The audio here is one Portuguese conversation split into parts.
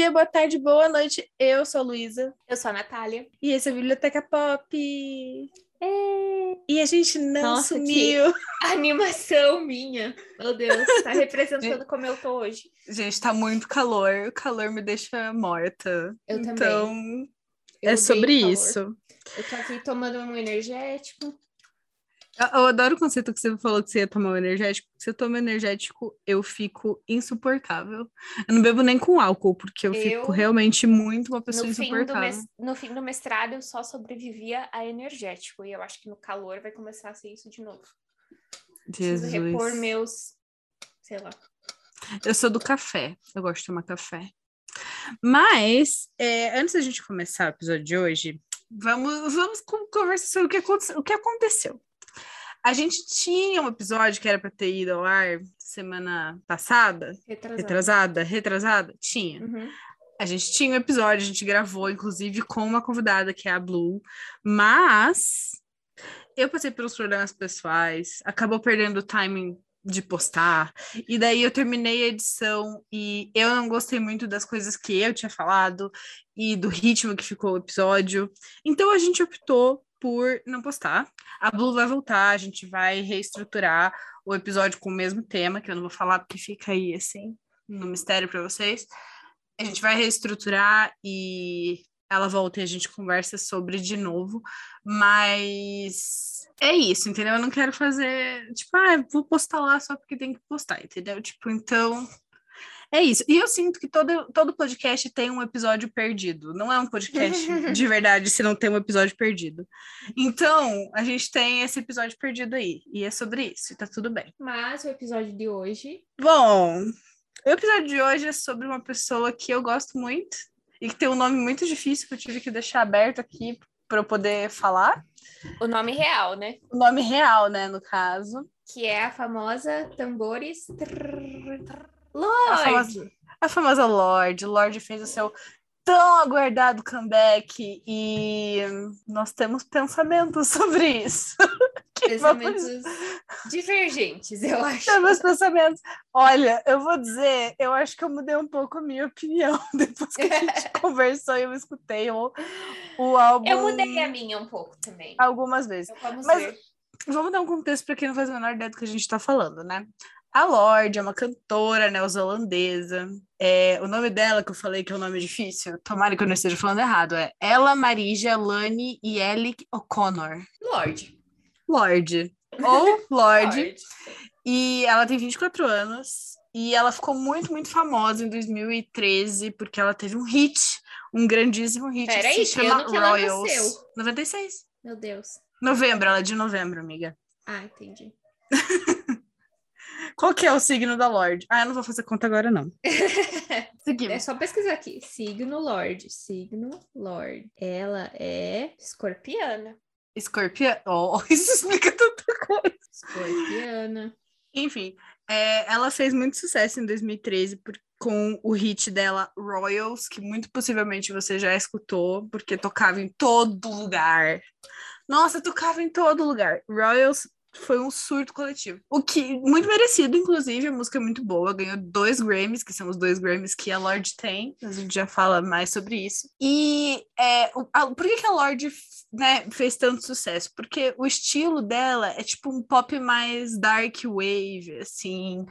dia, boa tarde, boa noite. Eu sou a Luísa. Eu sou a Natália. E esse é a Biblioteca Pop. É... E a gente não Nossa, sumiu. Animação minha. Meu Deus, tá representando como eu tô hoje. Gente, tá muito calor. O calor me deixa morta. Eu então, também. Eu é sobre isso. Eu tô aqui tomando um energético. Eu, adoro o conceito que você falou que você ia tomar um energético. Se eu tomo energético, eu fico insuportável. Eu não bebo nem com álcool, porque eu, Eu, fico realmente muito uma pessoa No fim, insuportável. mes- no fim do mestrado, eu só sobrevivia a energético. E eu acho que no calor vai começar a ser isso de novo. Preciso Jesus. repor meus. Sei lá. Eu sou do café. Eu gosto de tomar café. Mas, é, antes da gente começar o episódio de hoje, vamos, vamos con- conversar sobre o que, aconte- o que aconteceu. A gente tinha um episódio que era para ter ido ao ar semana passada, Retrasado. retrasada, retrasada? Tinha. Uhum. A gente tinha um episódio, a gente gravou, inclusive, com uma convidada, que é a Blue, mas eu passei pelos problemas pessoais, acabou perdendo o timing de postar, e daí eu terminei a edição e eu não gostei muito das coisas que eu tinha falado e do ritmo que ficou o episódio, então a gente optou por não postar. A Blue vai voltar, a gente vai reestruturar o episódio com o mesmo tema, que eu não vou falar porque fica aí assim, no mistério para vocês. A gente vai reestruturar e ela volta e a gente conversa sobre de novo, mas é isso, entendeu? Eu não quero fazer, tipo, ah, vou postar lá só porque tem que postar, entendeu? Tipo, então é isso. E eu sinto que todo, todo podcast tem um episódio perdido. Não é um podcast de verdade se não tem um episódio perdido. Então, a gente tem esse episódio perdido aí. E é sobre isso, e tá tudo bem. Mas o episódio de hoje. Bom, o episódio de hoje é sobre uma pessoa que eu gosto muito e que tem um nome muito difícil que eu tive que deixar aberto aqui para eu poder falar. O nome real, né? O nome real, né, no caso. Que é a famosa Tambores. Trrr, trrr. A Lorde! famosa, a famosa Lorde. Lorde fez o seu tão aguardado comeback e nós temos pensamentos sobre isso. Vamos- Pensamentos divergentes, eu acho. Temos pensamentos. Olha, eu vou dizer, eu acho que eu mudei um pouco a minha opinião depois que a gente conversou e eu escutei o, o álbum Eu mudei a minha um pouco também. algumas vezes. Então, vamos Mas- ver. Vamos dar um contexto para quem não faz a menor ideia do que a gente está falando, né? A Lorde é uma cantora neozelandesa. É, o nome dela, que eu falei que é um nome difícil, tomara que eu não esteja falando errado, é Ella Marija Lani Yelick O'Connor. Lorde. Lorde. Ou Lorde. Lorde. E ela tem 24 anos. E ela ficou muito, muito famosa em 2013, porque ela teve um hit, um grandíssimo hit. que Peraí, se que chama ano que ela Royals. nasceu? 96. Meu Deus. Novembro, ela é de novembro, amiga. Ah, entendi. Qual que é o signo da Lorde? Ah, eu não vou fazer conta agora, não. É Seguimos. só pesquisar aqui. Signo Lorde. Signo Lorde. Ela é escorpiana. Escorpião. Oh, isso explica tanta coisa. Escorpiana. Enfim, é, ela fez muito sucesso em 2013 por- com o hit dela Royals, que muito possivelmente você já escutou, porque tocava em todo lugar. Nossa, tocava em todo lugar. Royals foi um surto coletivo. O que, muito merecido, inclusive, a música é muito boa, ganhou dois Grammys, que são os dois Grammys que a Lorde tem, a gente já fala mais sobre isso. E é, o- a- por que, que a Lorde né, fez tanto sucesso? Porque o estilo dela é tipo um pop mais dark wave, assim,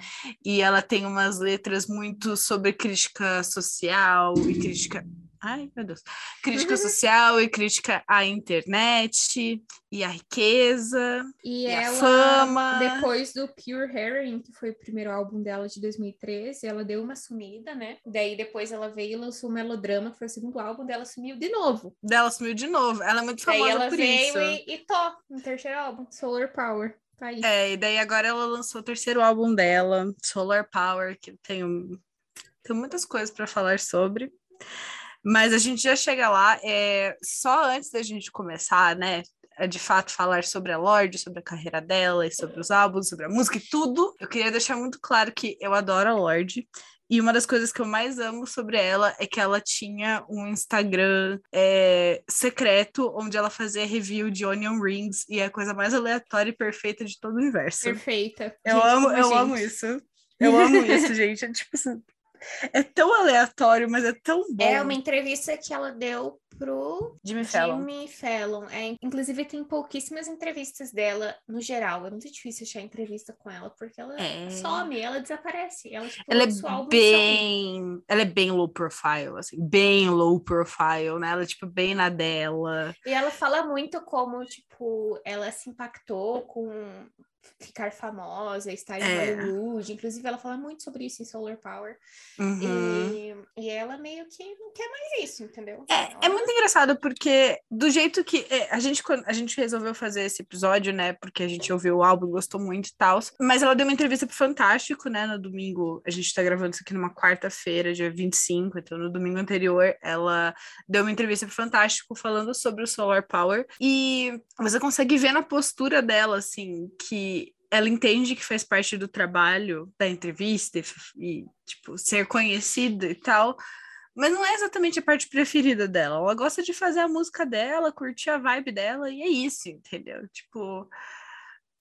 e ela tem umas letras muito sobre crítica social e crítica. Ai, meu Deus. Crítica social e crítica à internet e à riqueza. E, E a ela, fama. depois do Pure Heroin, que foi o primeiro álbum dela de 2013, ela deu uma sumida, né? Daí depois ela veio e lançou o Melodrama, que foi o segundo álbum dela, sumiu de novo. Dela sumiu de novo. Ela é muito Daí famosa ela por veio isso. e, e tô no terceiro álbum, Solar Power. Tá aí. É, e daí agora ela lançou o terceiro álbum dela, Solar Power, que eu tenho, tenho muitas coisas para falar sobre. Mas a gente já chega lá. É, só antes da gente começar, né? a, De fato, falar sobre a Lorde, sobre a carreira dela, e sobre os álbuns, sobre a música e tudo. Eu queria deixar muito claro que eu adoro a Lorde. E uma das coisas que eu mais amo sobre ela é que ela tinha um Instagram é, secreto onde ela fazia review de Onion Rings e é a coisa mais aleatória e perfeita de todo o universo. Perfeita. Eu Gente amo, eu gente. amo isso. Eu amo isso, gente. É tipo assim, É tão aleatório, mas é tão bom. É uma entrevista que ela deu pro Jimmy Fallon. Jimmy Fallon. É, inclusive, tem pouquíssimas entrevistas dela no geral. É muito difícil achar entrevista com ela, porque ela É. some, ela desaparece. Ela, tipo, Ela é bem. Ela é bem low profile, assim, bem low profile, né? Ela é, tipo, bem na dela. E ela fala muito como, tipo, ela se impactou com ficar famosa, estar em É. Hollywood. Inclusive, ela fala muito sobre isso em Solar Power. Uhum. E, e ela meio que não quer mais isso, entendeu? É, é muito engraçado porque do jeito que é, a gente a gente resolveu fazer esse episódio, né? Porque a gente ouviu o álbum, gostou muito e tal. Mas ela deu uma entrevista pro Fantástico, né? No domingo, a gente tá gravando isso aqui numa quarta-feira, dia 25, então no domingo anterior ela deu uma entrevista pro Fantástico falando sobre o Solar Power e você consegue ver na postura dela assim que ela entende que faz parte do trabalho da entrevista e, e tipo ser conhecida e tal, mas não é exatamente a parte preferida dela. Ela gosta de fazer a música dela, curtir a vibe dela, e é isso, entendeu? Tipo.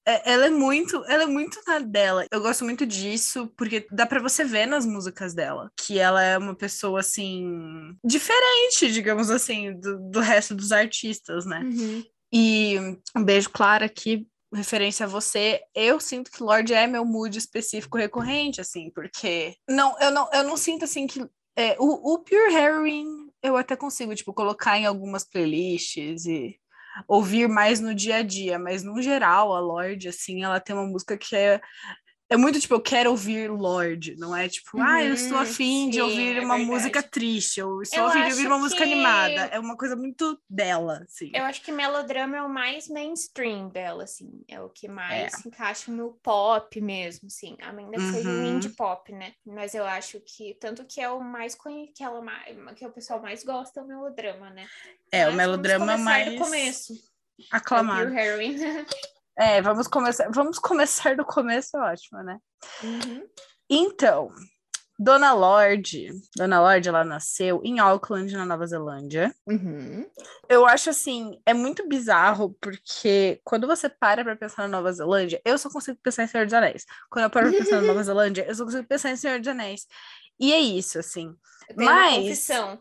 é- Ela é muito, ela é muito na dela. Eu gosto muito disso, porque dá pra você ver nas músicas dela que ela é uma pessoa assim diferente, digamos assim, do, do resto dos artistas, né? Uhum. E um beijo, Clara, aqui, referência a você. Eu sinto que Lorde é meu mood específico recorrente, assim, porque não, eu não, eu não sinto assim que é, o, o Pure Heroin eu até consigo, tipo, colocar em algumas playlists e ouvir mais no dia a dia, mas no geral, a Lorde, assim, ela tem uma música que é. É muito tipo, eu quero ouvir Lorde, não é tipo, ah, eu estou Uhum, afim de ouvir é uma verdade. música triste, ou estou Eu afim de ouvir uma música que- animada. É uma coisa muito dela, assim. Eu acho que melodrama é o mais mainstream dela, assim. É o que mais É. se encaixa no pop mesmo, assim. Ainda que seja um Uhum. indie pop, né? Mas eu acho que, tanto que é o mais que, ela mais, que o pessoal mais gosta é o melodrama, né? É, o Mas melodrama vamos começar mais do começo. É o aclamado. Heroin. É, vamos começar, vamos começar do começo, é ótimo, né? Uhum. Então, Dona Lorde, Dona Lorde, ela nasceu em Auckland, na Nova Zelândia. Uhum. Eu acho assim, é muito bizarro, porque quando você para pra pensar na Nova Zelândia, eu só consigo pensar em Senhor dos Anéis. Quando eu paro pra pensar na Nova Zelândia, eu só consigo pensar em Senhor dos Anéis. E é isso, assim. Eu tenho Mas- uma confissão.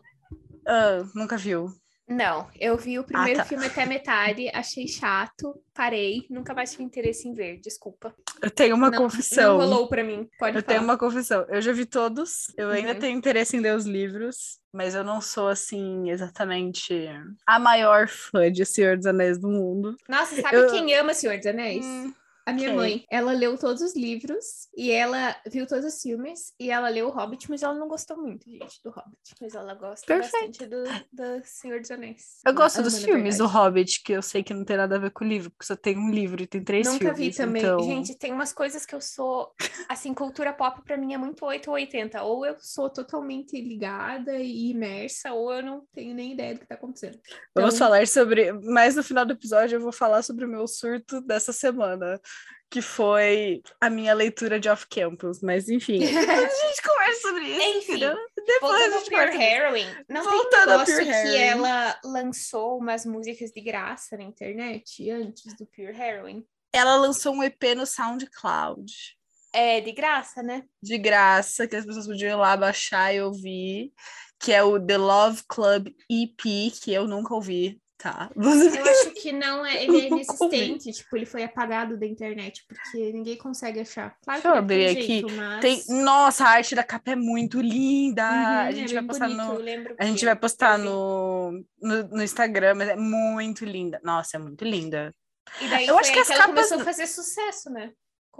Ah, nunca viu. Não, eu vi o primeiro tá. filme até metade, achei chato, parei, nunca mais tive interesse em ver, desculpa. Eu tenho uma não, confissão. Não rolou pra mim, pode Eu falar. tenho uma confissão. Eu já vi todos. Eu ainda Uhum. tenho interesse em ler os livros, mas eu não sou assim exatamente a maior fã de Senhor dos Anéis do mundo. Nossa, sabe Eu- quem ama Senhor dos Anéis? Hum, A minha mãe. Ela leu todos os livros e ela viu todos os filmes e ela leu o Hobbit, mas ela não gostou muito, gente, do Hobbit. Mas ela gosta Perfeito. bastante do, do Senhor dos Anéis. eu gosto dos filmes do. Hobbit, que eu sei que não tem nada a ver com o livro, porque só tem um livro e tem três Nunca filmes. vi também. então- Gente, tem umas coisas que eu sou. Assim, cultura pop pra mim é muito 8 ou 80. Ou eu sou totalmente ligada e imersa, ou eu não tenho nem ideia do que tá acontecendo. Vamos Então- falar sobre. Mas no final do episódio eu vou falar sobre o meu surto dessa semana, que foi a minha leitura de Off-Campus. Mas enfim, a gente conversa sobre isso. Enfim, entendeu? Depois a Voltando gente Pure. Heroin, não Voltando tem negócio que ela lançou umas músicas de graça na internet antes do Pure Heroin? Ela lançou um EP no SoundCloud. É de graça, né? de graça, que as pessoas podiam ir lá baixar e ouvir, que é o The Love Club EP, que eu nunca ouvi, tá? Eu acho que não é, ele é inexistente, tipo, ele foi apagado da internet, porque ninguém consegue achar. Claro Deixa eu que abrir aqui. jeito, mas... Tem... Nossa, a arte da capa é muito linda! Uhum, a é gente bem vai postar bonito, no. A gente que vai postar no, no, no Instagram, mas é muito linda. Nossa, é muito linda. E daí Eu acho aí que as capas- começou a fazer sucesso, né?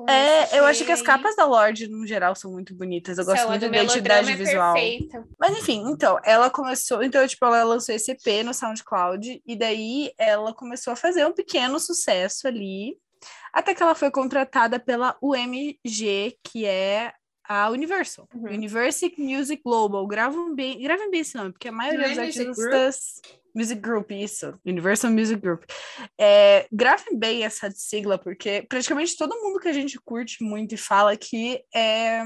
É, eu acho que as capas da Lorde, no geral, são muito bonitas. Eu gosto muito da identidade é visual. perfeita. Mas enfim, então, ela começou, então, tipo, ela lançou esse EP no SoundCloud, e daí ela começou a fazer um pequeno sucesso ali, até que ela foi contratada pela UMG, que é a Universal, Uhum. Universal Music Global. Gravem bem, gravem bem esse nome, porque a maioria é dos artistas. Music Group, isso. Universal Music Group. É, gravem bem essa sigla, porque praticamente todo mundo que a gente curte muito e fala aqui é,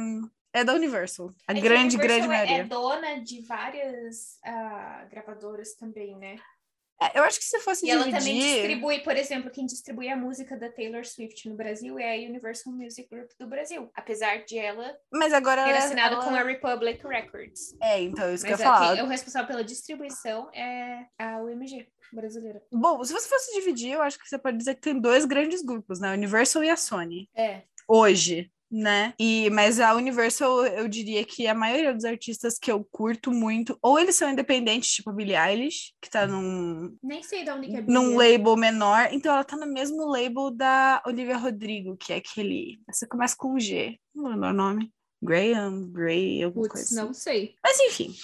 é da Universal. A É grande, Universal grande é- maioria. É dona de várias ah, gravadoras também, né? É, eu acho que se fosse E ela dividir... também distribui, por exemplo, quem distribui a música da Taylor Swift no Brasil é a Universal Music Group do Brasil. Apesar de ela Mas agora ter ela- assinado ela- com a Republic Records. É, então, isso que eu Mas ia falar. aqui, o responsável pela distribuição é a UMG brasileira. Bom, se você fosse dividir, eu acho que você pode dizer que tem dois grandes grupos, né? A Universal e a Sony. É. Hoje, né? E, mas a Universal, eu diria que a maioria dos artistas que eu curto muito, ou eles são independentes, tipo a Billie Eilish, que tá num, Nem sei de onde que é num label menor. Então ela tá no mesmo label da Olivia Rodrigo, que é aquele. Você começa com G. Não lembro o nome. Graham, Gray, alguma Putz, coisa. não assim. sei. Mas enfim.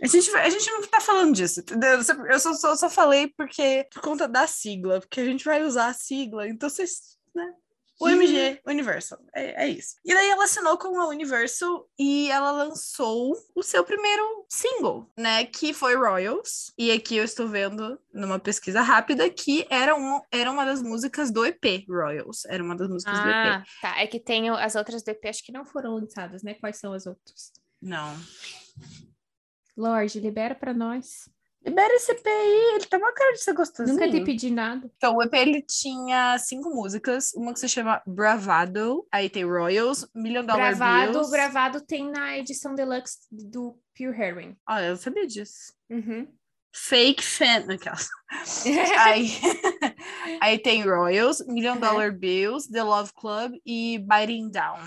A gente, a gente não tá falando disso, entendeu? Eu só, só, só falei porque por conta da sigla, porque a gente vai usar a sigla, então vocês, né? O MG, Universal, é, é isso. E daí ela assinou com a Universal e ela lançou o seu primeiro single, né? Que foi Royals. E aqui eu estou vendo numa pesquisa rápida que era, um, era uma das músicas do EP, Royals. Era uma das músicas do EP. Ah, tá. É que tem as outras do EP, acho que não foram lançadas, né? Quais são as outras? Não. Lorde, libera pra nós. Libera esse EP aí, ele tá uma cara de ser gostosinho. Nunca te pedi nada. Então, o EP ele tinha cinco músicas, uma que se chama Bravado, aí tem Royals, Million Dollar Bravado, Bills. Bravado tem na edição deluxe do Pure Heroin. Ah, eu sabia disso. Uhum. Fake Fan, aquelas. aí, aí tem Royals, Million Uhum. Dollar Bills, The Love Club e Biting Down.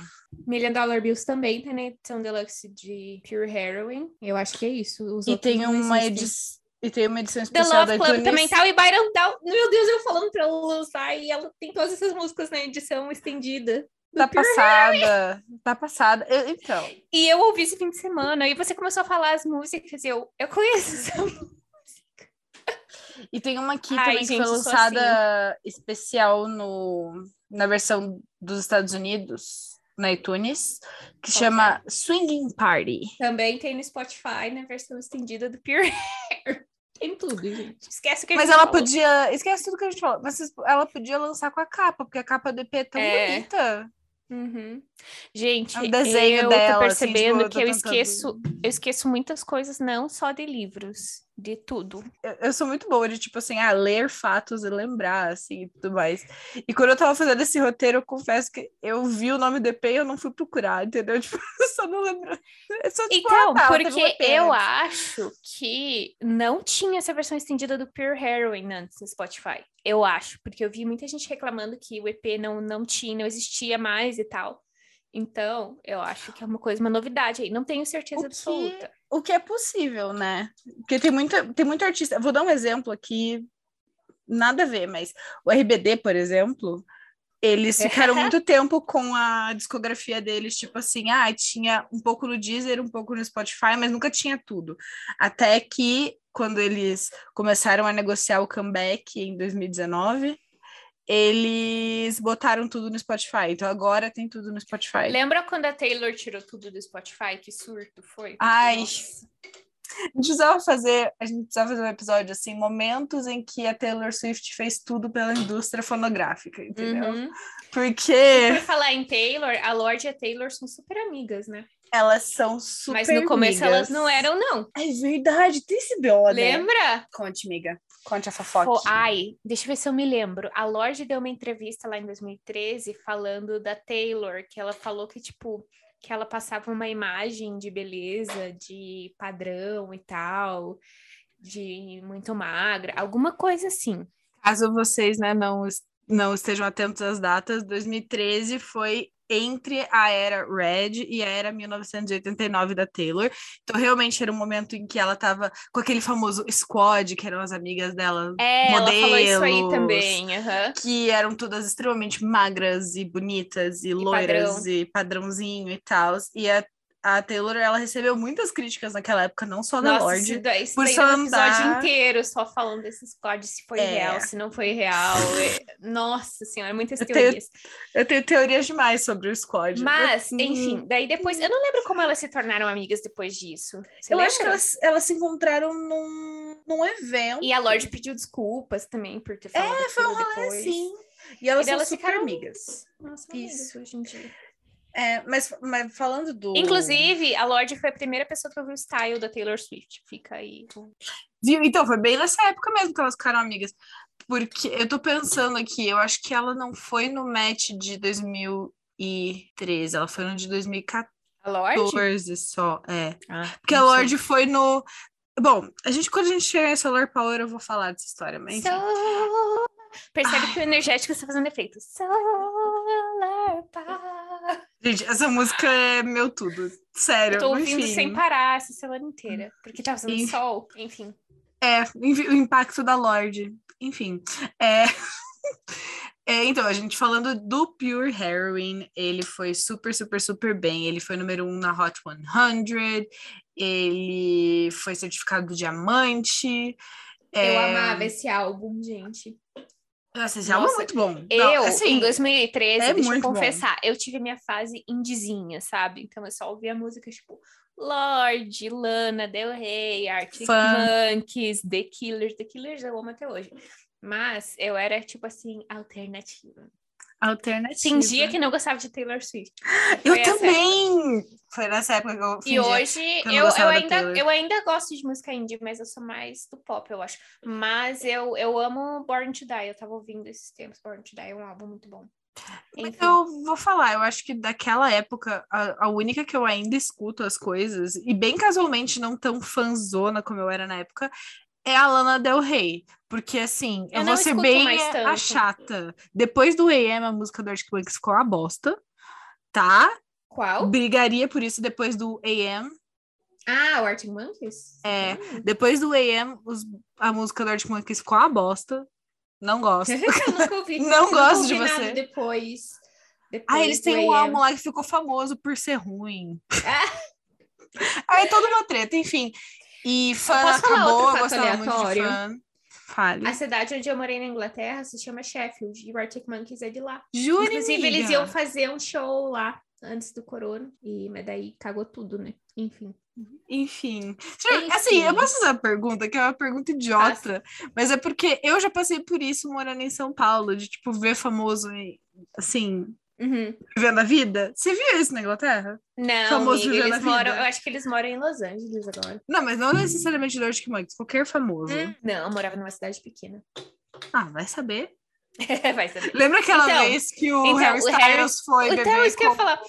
Million Dollar Bills também tem na edição deluxe de Pure Heroin. Eu acho que é isso. Os E outros tem uma edição. E tem uma edição The especial da Love Club iTunes. também tá, e Byron Down. Meu Deus, eu falando pra ela lançar e ela tem todas essas músicas na edição estendida. Tá passada. Tá passada. Eu- então, E eu ouvi esse fim de semana, e você começou a falar as músicas, e eu, eu conheço essa E tem uma aqui Ai, também que gente, foi eu sou lançada especial no, na versão dos Estados Unidos, na iTunes, que Qual chama Swinging Party. Também tem no Spotify, na versão estendida do Pure Hair. Tem tudo, gente. Esquece o que a Mas gente ela falou. podia. Esquece tudo que a gente falou. Mas ela podia lançar com a capa, porque a capa do EP é tão É. bonita. Uhum. Gente, É um desenho eu dela, tô assim, percebendo tipo, eu tô que eu tentando- esqueço, eu esqueço muitas coisas, não só de livros, de tudo. Eu, eu sou muito boa de, tipo assim, ah, ler fatos e lembrar, assim, e tudo mais. E quando eu tava fazendo esse roteiro, eu confesso que eu vi o nome do EP e eu não fui procurar, entendeu? Tipo, eu só não lembro. Só, tipo, Então, ah, tá, porque eu acho que não tinha essa versão estendida do Pure Heroin antes no Spotify. Eu acho, porque eu vi muita gente reclamando que o EP não, não tinha, não existia mais e tal. Então, eu acho que é uma coisa, uma novidade aí. Não tenho certeza absoluta. O que é possível, né? Porque tem muita, tem muito artista. Vou dar um exemplo aqui, nada a ver, mas o RBD, por exemplo, eles ficaram muito tempo com a discografia deles, tipo assim, ah, tinha um pouco no Deezer, um pouco no Spotify, mas nunca tinha tudo. Até que, quando eles começaram a negociar o comeback em 2019, eles botaram tudo no Spotify. Então agora tem tudo no Spotify. Lembra quando a Taylor tirou tudo do Spotify? Que surto foi? Ai, Nossa. A gente precisava fazer, a gente precisava fazer um episódio assim, momentos em que a Taylor Swift fez tudo pela indústria fonográfica, entendeu? Uhum. Porque Por falar em Taylor, a Lorde e a Taylor são super amigas, né? elas são super Mas no começo amigas. elas não eram, não. É verdade, tem esse BO, né? Lembra? Conte, amiga. Conte a fofoca. Ai, deixa eu ver se eu me lembro. A Lorde deu uma entrevista lá em 2013 falando da Taylor, que ela falou que, tipo, que ela passava uma imagem de beleza, de padrão e tal, de muito magra, alguma coisa assim. Caso vocês né, não, não estejam atentos às datas, 2013 foi entre a era Red e a era 1989 da Taylor. Então, realmente era um momento em que ela tava com aquele famoso squad, que eram as amigas dela, É, ela falou isso aí Modelos. também. aham. que eram todas extremamente magras e bonitas e, loiras padrão. e padrãozinho e tal. E a, a Taylor, ela recebeu muitas críticas naquela época, não só da Nossa, Lorde. isso daí, isso por só dá um episódio andar- inteiro só falando desses códigos, se foi É. real, se não foi real. É- Nossa senhora, muitas Eu tenho- teorias. Eu tenho teorias demais sobre o squad. Mas, Eu- enfim, daí depois. Eu não lembro como elas se tornaram amigas depois disso. Você Eu lembra? acho que elas, elas se encontraram num, num evento. E a Lorde pediu desculpas também por ter falado É, foi um rolê assim. E elas E elas super ficaram- amigas. Nossa, Isso. amigas hoje em dia. É, mas, mas falando do. Inclusive, a Lorde foi a primeira pessoa que ouviu o style da Taylor Swift. Fica aí. Viu? Então, foi bem nessa época mesmo que elas ficaram amigas. Porque eu tô pensando aqui, eu acho que ela não foi no match de 2013, ela foi no de 2014 A Lorde? só. É. Ah, Porque a não sei. Lorde foi no. Bom, a gente, quando a gente chegar em Solar Power, eu vou falar dessa história, mas. Solar- Percebe que o energético está fazendo efeito. Solar Power. Gente, essa música é meu tudo. Sério. Eu tô ouvindo enfim. sem parar essa semana inteira. Porque tá fazendo Enfim. sol. Enfim. É, o impacto da Lorde. Enfim. É... é, então, a gente falando do Pure Heroin, ele foi super, super, super bem. Ele foi número um na Hot 100. Ele foi certificado diamante. Eu É, amava esse álbum, gente. Nossa, esse álbum é muito bom. Eu, Não, assim, em 2013, é deixa eu muito bom. confessar, eu tive minha fase indizinha, sabe? Então eu só ouvia música tipo Lorde, Lana, Del Rey, Arctic. Monkeys, The Killers. The Killers eu amo até hoje. Mas eu era, tipo assim, alternativa. Alternativa. Fingia que não gostava de Taylor Swift. Eu Foi essa também! Foi nessa época que eu E hoje eu eu, eu, ainda, Taylor. eu ainda gosto de música indie, mas eu sou mais do pop, eu acho. Mas eu, eu amo Born to Die. Eu tava ouvindo esses tempos. Born to Die é um álbum muito bom. Enfim. eu vou falar, eu acho que daquela época, a, a única que eu ainda escuto as coisas, e bem casualmente não tão fanzona como eu era na época, é a Lana Del Rey. Porque, assim, eu, Eu vou ser bem a chata. Depois do AM, a música do Arctic Monkeys ficou uma bosta, tá? Qual? Brigaria por isso depois do AM. Ah, o Arctic Monkeys? É. Hum. Depois do AM, os- a música do Arctic Monkeys ficou uma bosta. Não gosto. eu nunca ouvi. Não Nunca gosto de ouvi você. Depois. Ah, depois eles têm um álbum lá que ficou famoso por ser ruim. Ah, Aí toda uma treta, enfim. E fã acabou, eu gostava muito de aleatório? fã. Fale. a cidade onde eu morei na Inglaterra se chama Sheffield e o Arctic Monkeys é de lá. Júri, Inclusive, amiga. eles iam fazer um show lá antes do corona. E, mas daí cagou tudo, né? Enfim. Enfim. Enfim. Assim, eu posso fazer uma pergunta, que é uma pergunta idiota, mas é porque eu já passei por isso morando em São Paulo, de, tipo, ver famoso, assim, Uhum. vivendo a vida. Você viu isso na Inglaterra? Não, Famoso amiga, eles moram. Eu acho que eles moram em Los Angeles agora. Não, mas não necessariamente Arctic Monkeys, qualquer famoso. Hum, Não, eu morava numa cidade pequena. Ah, vai saber. Vai saber. Lembra aquela Então, vez que o então, Harry o Harry- Styles foi Então, beber isso que eu ia com falar.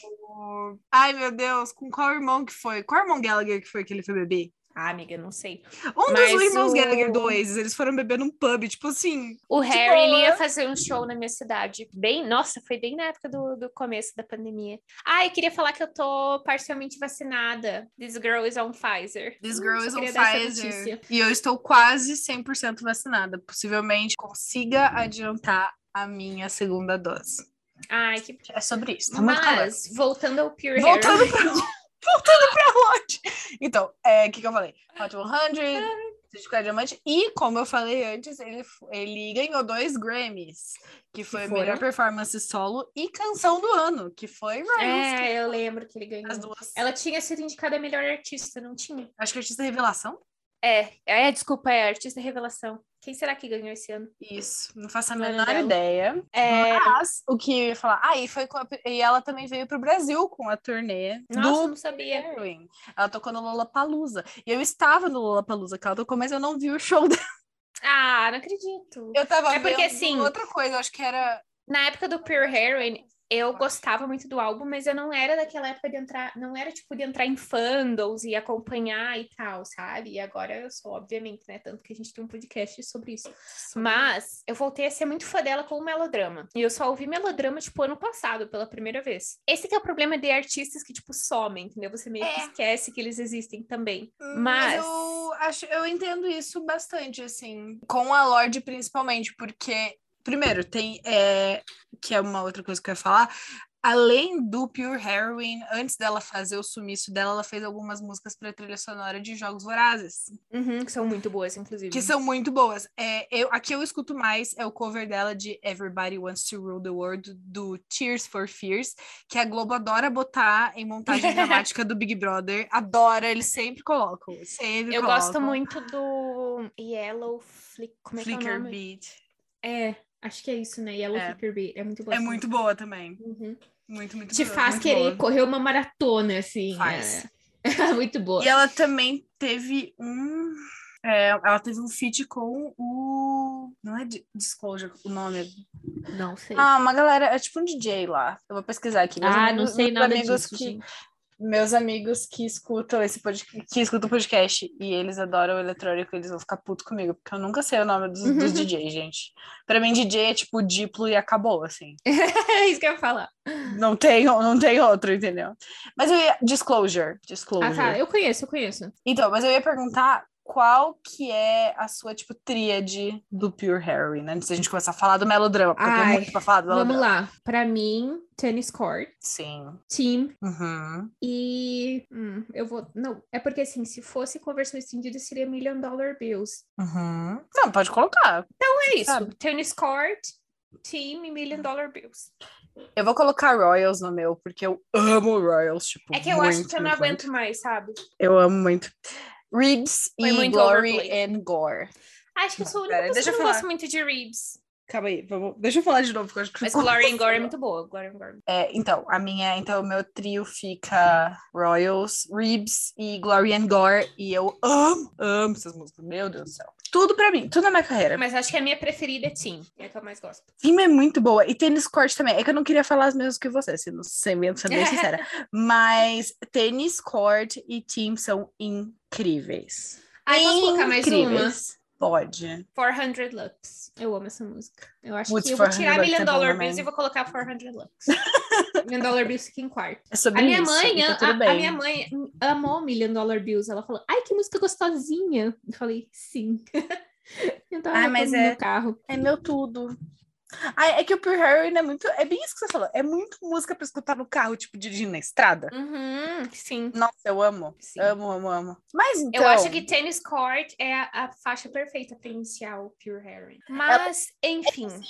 Ai, meu Deus, com qual irmão que foi? Qual irmão Gallagher que foi que ele foi beber? Ah, amiga, não sei. Um Mas dos irmãos o- Gallagher do Oasis, eles foram beber num pub, tipo assim. O Harry ele ia fazer um show na minha cidade. Bem, nossa, foi bem na época do, do começo da pandemia. Ah, eu queria falar que eu tô parcialmente vacinada. This girl is on Pfizer. This Hum, girl is on Pfizer. E eu estou quase 100% vacinada. Possivelmente consiga adiantar a minha segunda dose. Ai, que. É sobre isso, tá. Mas, voltando ao Pure Voltando Hair. pra... Voltando pra Hot. Então, é, o que, que eu falei? Hot 100, Certificado Diamante. E, como eu falei antes, ele, ele ganhou dois Grammys. Que foi foram? melhor performance solo e canção do ano, que foi Rise. É, eu lembro que ele ganhou. As duas. Ela tinha sido indicada a melhor artista, não tinha? Acho que artista revelação. É, é, desculpa, é artista revelação. Quem será que ganhou esse ano? Isso, não faço a é menor dela. ideia. É, Mas o que eu ia falar, ah, e, foi com a- e ela também veio pro Brasil com a turnê nossa, do não sabia. Heroin. Ela tocou no Lollapalooza. E eu estava no Lollapalooza que ela tocou, mas eu não vi o show dela. Ah, não acredito. Eu tava É porque, vendo assim, outra coisa, eu acho que era Na época do Pure Heroin, eu gostava muito do álbum, mas eu não era daquela época de entrar, não era tipo de entrar em fandoms e acompanhar e tal, sabe? E agora eu sou, obviamente, né? Tanto que a gente tem um podcast sobre isso. Mas eu voltei a ser muito fã dela com o melodrama. E eu só ouvi melodrama, tipo, ano passado, pela primeira vez. Esse que é o problema de artistas que, tipo, somem, entendeu? Você meio que É. esquece que eles existem também. Mas Mas. eu acho, eu entendo isso bastante, assim, com a Lorde principalmente, porque, primeiro, tem, é, que é uma outra coisa que eu ia falar, além do Pure Heroin, antes dela fazer o sumiço dela, ela fez algumas músicas para trilha sonora de Jogos Vorazes, Uhum, que são muito boas, inclusive. que são muito boas. É, eu, a que eu escuto mais é o cover dela de Everybody Wants to Rule the World, do Tears for Fears, que a Globo adora botar em montagem dramática do Big Brother, adora, eles sempre colocam, sempre Eu gosto colocam. muito do Yellow Flick. Como é que é o Flicker nome? Beat. É, acho que é isso, né? Yellow É. Flicker Beat. É muito boa. É essa muito boa também. Uhum. Muito, muito Te boa, faz muito querer boa. correr uma maratona, assim. Faz. É. muito boa. E ela também teve um. é, ela teve um feat com o. Não é Di- Disclosure o nome. Não sei. Ah, uma galera. É tipo um DJ lá. Eu vou pesquisar aqui. Ah, não sei nada amigos disso, que, gente. Meus amigos que escutam esse podcast, que escutam o podcast e eles adoram o eletrônico, eles vão ficar puto comigo, porque eu nunca sei o nome dos, dos DJs, gente. Pra mim, DJ é tipo Diplo e acabou, assim. É isso que eu ia falar. Não tem, não tem outro, entendeu? Mas eu ia. Disclosure. Disclosure. Ah, tá. Eu conheço, eu conheço. Então, mas eu ia perguntar qual que é a sua, tipo, tríade do Pure Heroin, né? Antes da gente começar a falar do melodrama, porque tem Ai, muito pra falar do Vamos melodrama. lá. Pra mim, Tennis Court, Sim. Team Uhum. e. Hum, eu vou. Não, é porque assim, se fosse com versão estendida, seria Million Dollar Bills. Uhum. Não, pode colocar. É isso. Sabe? Tennis Court, Team e Million Dollar Bills. Eu vou colocar Royals no meu, porque eu amo Royals, tipo, É que eu acho que eu não aguento mais, sabe? Eu amo muito. Ribs Foi e muito Glory overplayed. and Gore. Acho que eu sou a única Pera, pessoa que eu não gosta muito de Ribs. Calma aí, vamos... deixa eu falar de novo, porque eu acho que Mas Glory and Gore é muito boa. Glory and Gore. É, então, a minha, então, o meu trio fica Royals, Ribs e Glory and Gore. E eu amo, amo essas músicas. Meu Deus do céu. Tudo pra mim, tudo na minha carreira. Mas acho que a minha preferida é Team. É a que eu mais gosto. Team é muito boa. E Tênis Court também. É que eu não queria falar as mesmas que você, sendo, sendo bem sincera. Mas Tênis Court e Team são incríveis. Ah, posso colocar mais uma? Incríveis. Pode. 400 Lux. Eu amo essa música. Eu acho que eu vou 400 tirar Million é Dollar. Bills e vou colocar 400 Lux. Million Dollar Bills fica em quarto. É sobre A minha isso, mãe, e tá a, a minha mãe amou Million Dollar Bills. Ela falou, ai, que música gostosinha. Eu falei, sim. eu tava Ai, mas é- carro. É meu tudo. Ai, é que o Pure Heroin é muito. É bem isso que você falou. É muito música pra escutar no carro, tipo, dirigindo na estrada. Uhum, sim. Nossa, eu amo. Sim. Amo, amo, amo. Mas então. Eu acho que Tennis Court é a, a faixa perfeita para iniciar o Pure Heroin. Mas, enfim. É,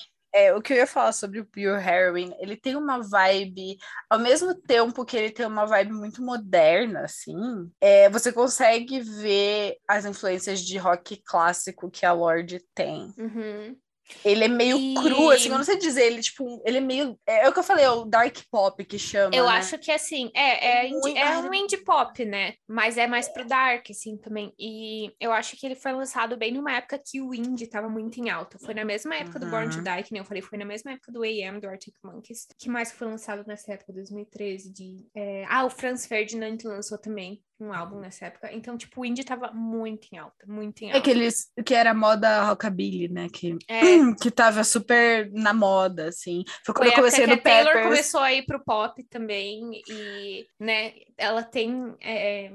o que eu ia falar sobre o Pure Heroin, ele tem uma vibe, ao mesmo tempo que ele tem uma vibe muito moderna, assim, é, você consegue ver as influências de rock clássico que a Lorde tem. Uhum. Ele é meio E- cru, assim, eu não sei dizer, ele, tipo, ele é meio. É, o que eu falei, é o dark pop que chama. Eu né? acho que assim, é, é, indie- Muito- é um indie pop, né? Mas é mais pro dark, assim, também. E eu acho que ele foi lançado bem numa época que o indie tava muito em alta. Foi na mesma época do Born to Uhum. Die, que nem eu falei, foi na mesma época do AM, do Arctic Monkeys. que mais foi lançado nessa época, 2013? De, é, Ah, o Franz Ferdinand lançou também um álbum nessa época. Então, tipo, o indie tava muito em alta, muito em É alta. aqueles que era moda rockabilly, né? Que, É, que tava super na moda, assim. Foi quando Foi eu comecei no que a Taylor Peppers. começou a ir pro pop também e, né, ela tem é,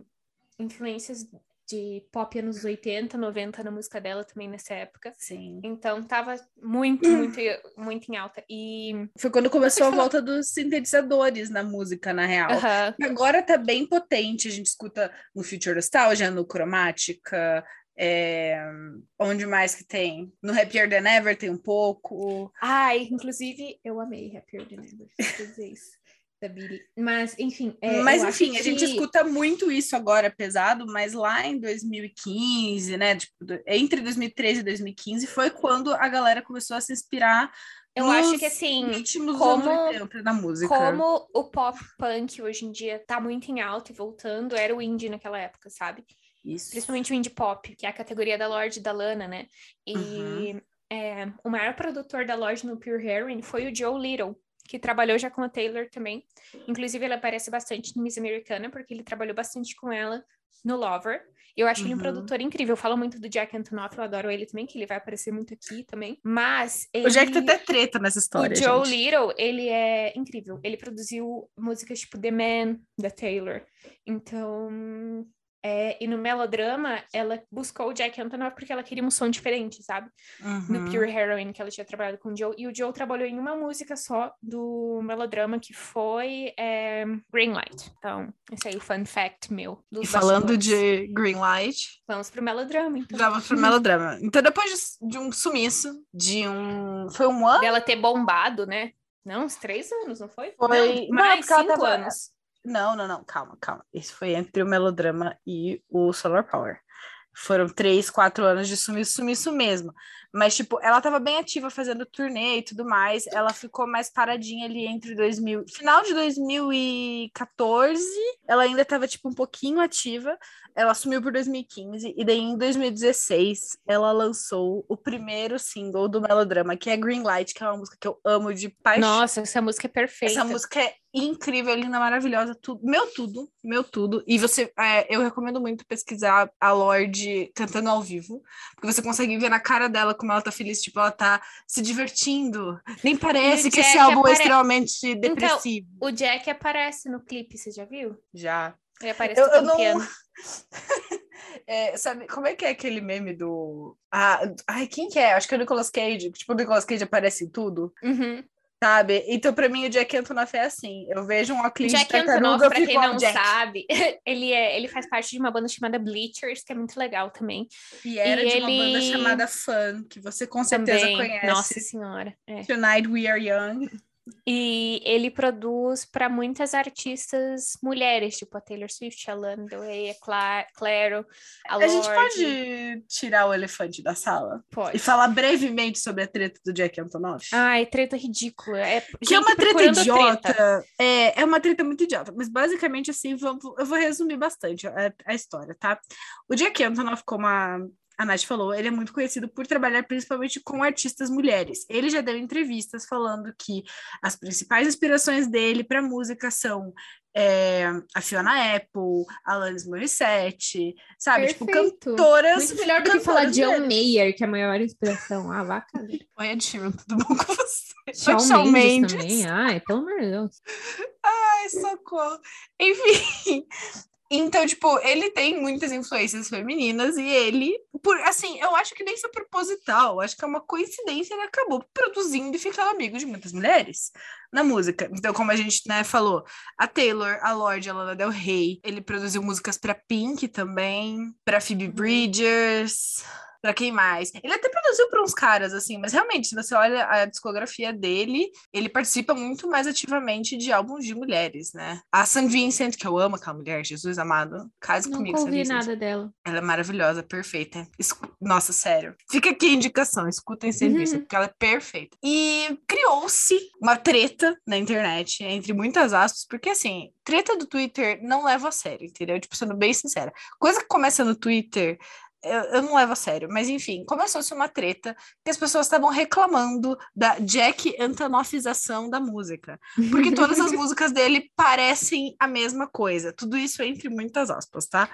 influências de pop anos 80, 90 na música dela também nessa época. Sim. Então tava muito, muito, muito em alta. E Foi quando começou a falar. volta dos sintetizadores na música, na real. Agora tá bem potente, a gente escuta no Future Nostalgia, no Cromática, é, onde mais que tem? No Happier Than Ever tem um pouco. ai, inclusive eu amei Happier Than Ever, dizer isso. Da Billie. Mas, enfim. é, mas enfim, a gente que- escuta muito isso agora pesado, mas lá em 2015, né? Tipo, entre 2013 e 2015 foi quando a galera começou a se inspirar Eu acho que assim. como- dos anos 80 na música. Como o pop punk hoje em dia tá muito em alta e voltando, era o indie naquela época, sabe? Isso. principalmente o indie pop, que é a categoria da Lorde e da Lana, né? E Uhum. é, o maior produtor da Lorde no Pure Heroin foi o Joe Little, que trabalhou já com a Taylor também. Inclusive, ele aparece bastante no Miss Americana, porque ele trabalhou bastante com ela no Lover. Eu acho ele um Uhum. produtor incrível. Eu falo muito do Jack Antonoff, eu adoro ele também, que ele vai aparecer muito aqui também. Mas ele... O Jack tem até treta nessa história, O Joe gente. Little, ele é incrível. Ele produziu músicas tipo The Man, da Taylor. Então, é, e no melodrama, ela buscou o Jack Antonoff porque ela queria um som diferente, sabe? No Uhum. Pure Heroin, que ela tinha trabalhado com o Joe. E o Joe trabalhou em uma música só do melodrama, que foi é, Green Light. Então, esse aí é o fun fact meu. E falando bastidores. de Greenlight, Vamos pro melodrama, então. vamos pro melodrama. Então, depois de, de um sumiço, de um. Foi um ano? Dela ter bombado, né? Não, uns três anos, não foi? Foi- Não, mais ela cinco tava- anos. Não, não, não, calma, calma. Esse foi entre o melodrama e o Solar Power. foram três, quatro anos de sumiço, sumiço mesmo. Mas, tipo, ela tava bem ativa fazendo turnê e tudo mais. Ela ficou mais paradinha ali entre 2000... Final de 2014, ela ainda tava, tipo, um pouquinho ativa. Ela sumiu por 2015. E daí, em 2016, ela lançou o primeiro single do Melodrama, que é Green Light, que é uma música que eu amo de paixão. Nossa, essa música é perfeita. Essa música é incrível, linda, maravilhosa, tudo, meu tudo, meu tudo. E você, é, eu recomendo muito pesquisar a Lorde cantando ao vivo, porque você consegue ver na cara dela como ela tá feliz, tipo, ela tá se divertindo. Nem parece que esse álbum apare... é extremamente então, depressivo. Então, o Jack aparece no clipe, você já viu? Já. Ele aparece eu, eu não... É, sabe, como é que é aquele meme do. Ah, ai, quem que é? Acho que é o Nicolas Cage. Tipo, o Nicolas Cage aparece em tudo. Uhum. Sabe? Então, pra mim, o Jack Antonoff é assim. Eu vejo um óculos Jack de Antonoff, pra quem não Jack. sabe, ele, é, ele faz parte de uma banda chamada Bleachers, que é muito legal também. E era e de ele... uma banda chamada Fun, que você com certeza também. conhece. Nossa Senhora. É. Tonight We Are Young. E ele produz para muitas artistas mulheres, tipo a Taylor Swift, a Lana Del Rey, a Cla Claro, a, a gente pode tirar o elefante da sala? Pode. E falar brevemente sobre a treta do Jack Antonoff? Ai, treta ridícula. É, que é uma treta idiota. Treta. É, é uma treta muito idiota. Mas basicamente, assim, vamos, eu vou resumir bastante a, a história, tá? O Jack Antonoff, como a a Nath falou, ele é muito conhecido por trabalhar principalmente com artistas mulheres. Ele já deu entrevistas falando que as principais inspirações dele para música são é, a Fiona Apple, a Alanis Morissette, sabe? Tipo, Perfeito. Tipo, cantoras. Muito melhor do que falar de John Mayer, que é a maior inspiração. Ah, vaca. Oi, Ed Sheeran, tudo bom com você? Shawn, Shawn Mendes, Mendes também. Ai, pelo amor de Deus. Ai, socorro. Enfim, então, tipo, ele tem muitas influências femininas e ele, por assim, eu acho que nem isso é proposital, acho que é uma coincidência, ele acabou produzindo e ficando amigo de muitas mulheres na música. Então, como a gente, né, falou, a Taylor, a Lorde, a Lana Del Rey, ele produziu músicas para Pink também, para Phoebe Bridgers, Pra quem mais? Ele até produziu para uns caras, assim, mas realmente, se você olha a discografia dele, ele participa muito mais ativamente de álbuns de mulheres, né? A San Vincent, que eu amo aquela mulher, Jesus amado, case comigo, Não ouvi nada dela. Ela é maravilhosa, perfeita. Escu... Nossa, sério. Fica aqui a indicação, escutem San uhum. Vincent, porque ela é perfeita. E criou-se uma treta na internet, entre muitas aspas, porque assim, treta do Twitter não leva a sério, entendeu? Tipo, sendo bem sincera. Coisa que começa no Twitter eu, eu, não levo a sério, mas enfim, começou-se uma treta que as pessoas estavam reclamando da Jack Antonoffização da música. Porque todas as músicas dele parecem a mesma coisa. Tudo isso entre muitas aspas, tá?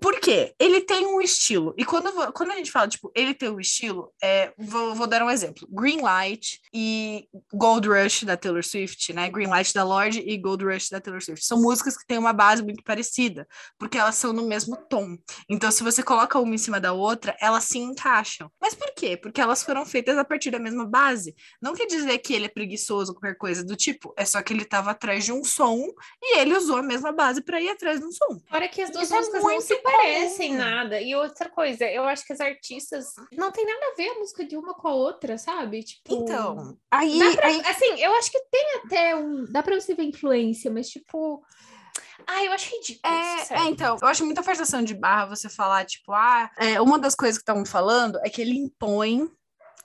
Por quê? Ele tem um estilo. E quando, quando a gente fala, tipo, ele tem um estilo, é, vou, vou dar um exemplo. Green Light e Gold Rush da Taylor Swift, né? Green Light da Lorde e Gold Rush da Taylor Swift. São músicas que têm uma base muito parecida, porque elas são no mesmo tom. Então, se você coloca uma em cima da outra, elas se encaixam. Mas por quê? Porque elas foram feitas a partir da mesma base. Não quer dizer que ele é preguiçoso, qualquer coisa do tipo. É só que ele estava atrás de um som e ele usou a mesma base para ir atrás de um som. Fora que as duas Isso é músicas é não se parecem nada. E outra coisa, eu acho que as artistas não tem nada a ver a música de uma com a outra, sabe? Tipo, então, aí, pra, aí... assim, eu acho que tem até um, dá para você ver influência, mas tipo, ah, eu acho ridículo. É, é, então, eu acho muita forçação de barra você falar, tipo, ah, é, uma das coisas que estavam falando é que ele impõe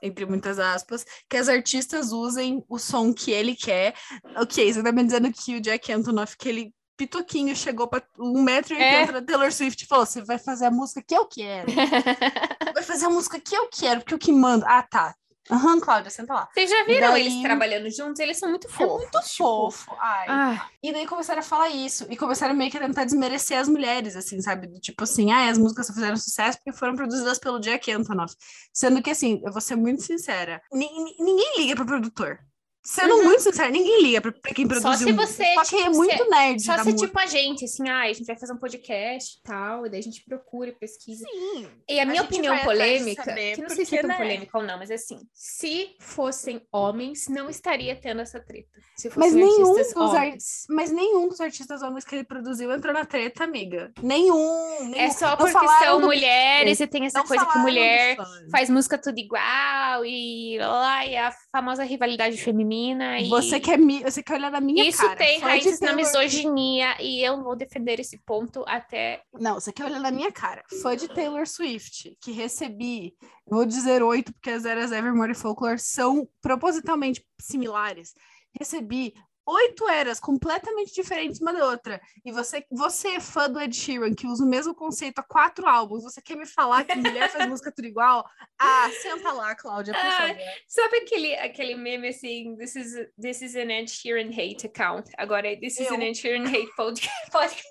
entre muitas aspas, que as artistas usem o som que ele quer. Ok, você tá me dizendo que o Jack Antonoff, que ele Pitoquinho chegou para um metro e é. da Taylor Swift e falou: Você vai fazer a música que eu quero. vai fazer a música que eu quero, porque o que manda. Ah, tá. Aham, uhum, Cláudia, senta lá. Vocês já viram daí... eles trabalhando juntos? Eles são muito fofos. É muito tipo... fofo. Ai. Ah. E daí começaram a falar isso. E começaram meio que a tentar desmerecer as mulheres, assim, sabe? Tipo assim, ah, as músicas só fizeram sucesso porque foram produzidas pelo Jack Antonoff. Sendo que, assim, eu vou ser muito sincera. ninguém liga pro produtor. Sendo uhum. muito sincero, ninguém liga pra, pra quem produziu. Só se você. Só que é tipo, é muito nerd. Só se, tipo, a gente, assim, ah, a gente vai fazer um podcast e tal, e daí a gente procura, pesquisa. Sim. E a minha a opinião polêmica, que não sei se é tão né? polêmica ou não, mas assim, se fossem homens, não estaria tendo essa treta. Se fossem mas nenhum artistas dos homens. Mas nenhum dos artistas homens que ele produziu entrou na treta, amiga. Nenhum. nenhum. É só porque são do... mulheres e tem essa não coisa que mulher faz música tudo igual e lá, e a famosa rivalidade feminina e Você quer, me, você quer olhar na minha isso cara. tem fã de raízes na misoginia e eu vou defender esse ponto até Não, você quer olhar na minha cara. Fã de Taylor Swift, que recebi, vou dizer oito, porque as eras Evermore e Folklore são propositalmente similares. Recebi oito eras completamente diferentes uma da outra. E você, você é fã do Ed Sheeran, que usa o mesmo conceito há quatro álbuns. Você quer me falar que mulher faz música tudo igual? Ah, senta lá, Cláudia, por Ah, favor. Sabe aquele, aquele meme assim, this is, this is an Ed Sheeran hate account. Agora this is Eu. an Ed Sheeran hate podcast. podcast.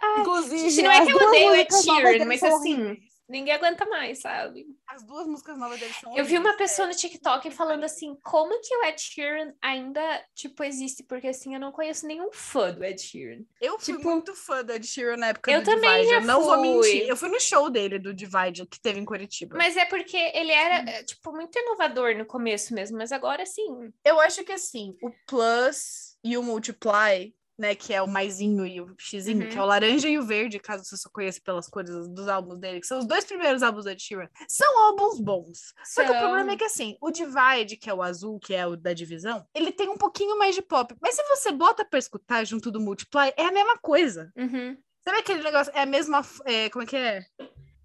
Ai, Inclusive, não é que eu odeio Ed Sheeran, mas assim. Ninguém aguenta mais, sabe? As duas músicas novas dele são Eu vi uma pessoa no TikTok falando assim, como que o Ed Sheeran ainda, tipo, existe? Porque assim, eu não conheço nenhum fã do Ed Sheeran. Eu fui Tipo, muito fã do Ed Sheeran na época eu do também Divide. já Eu não vou fui. mentir. Eu fui no show dele, do Divide, que teve em Curitiba. Mas é porque ele era, eh, tipo, muito inovador no começo mesmo, mas agora sim. Eu acho que assim, o Plus e o Multiply, né, que é o maisinho e o xizinho, Uhum. que é o laranja e o verde, caso você só conheça pelas cores dos álbuns dele, que são os dois primeiros álbuns Ed Sheeran, são álbuns bons. Só que o problema é que assim, o Divide, que é o azul, que é o da divisão, ele tem um pouquinho mais de pop. Mas se você bota pra escutar junto do Multiply, é a mesma coisa. Uhum. Sabe aquele negócio? É a mesma. É, como é que é?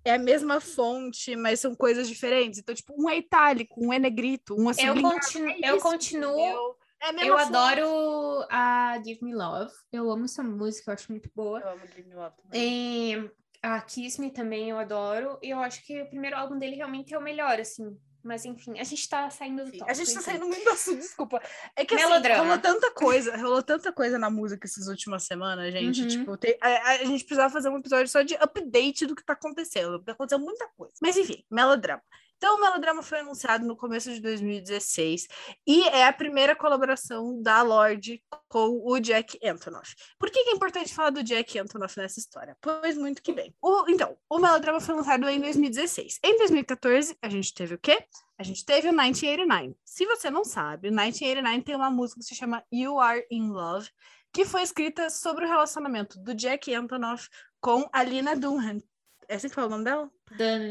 É a mesma fonte, mas são coisas diferentes. Então, tipo, um é itálico, um é negrito, um é Eu, sublinhado. continu É eu isso, continuo. É Eu fonte. adoro a Give Me Love. Eu amo essa música, eu acho muito boa. Eu amo Give Me Love também. E a Kiss Me também eu adoro. E eu acho que o primeiro álbum dele realmente é o melhor, assim. Mas enfim, a gente tá saindo do tópico. A gente tá enfim. saindo muito do assunto, desculpa. É que assim, Melodrama. rolou tanta coisa, rolou tanta coisa na música essas últimas semanas, gente. Uhum. Tipo, tem- a, a gente precisava fazer um episódio só de update do que tá acontecendo, porque aconteceu muita coisa. Mas enfim, melodrama. Então, o melodrama foi anunciado no começo de 2016 e é a primeira colaboração da Lorde com o Jack Antonoff. Por que, é importante falar do Jack Antonoff nessa história? Pois muito que bem. O- então, o melodrama foi lançado em 2016. Em 2014, a gente teve o quê? A gente teve o 1989. Se você não sabe, o 1989 tem uma música que se chama You Are in Love, que foi escrita sobre o relacionamento do Jack Antonoff com a Lina Dunham. É assim que fala o nome dela?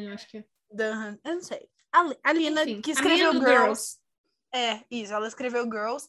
Eu acho que. Dunham, eu não sei. A, a Lina, Enfim, que escreveu do Girls. É, isso, ela escreveu Girls.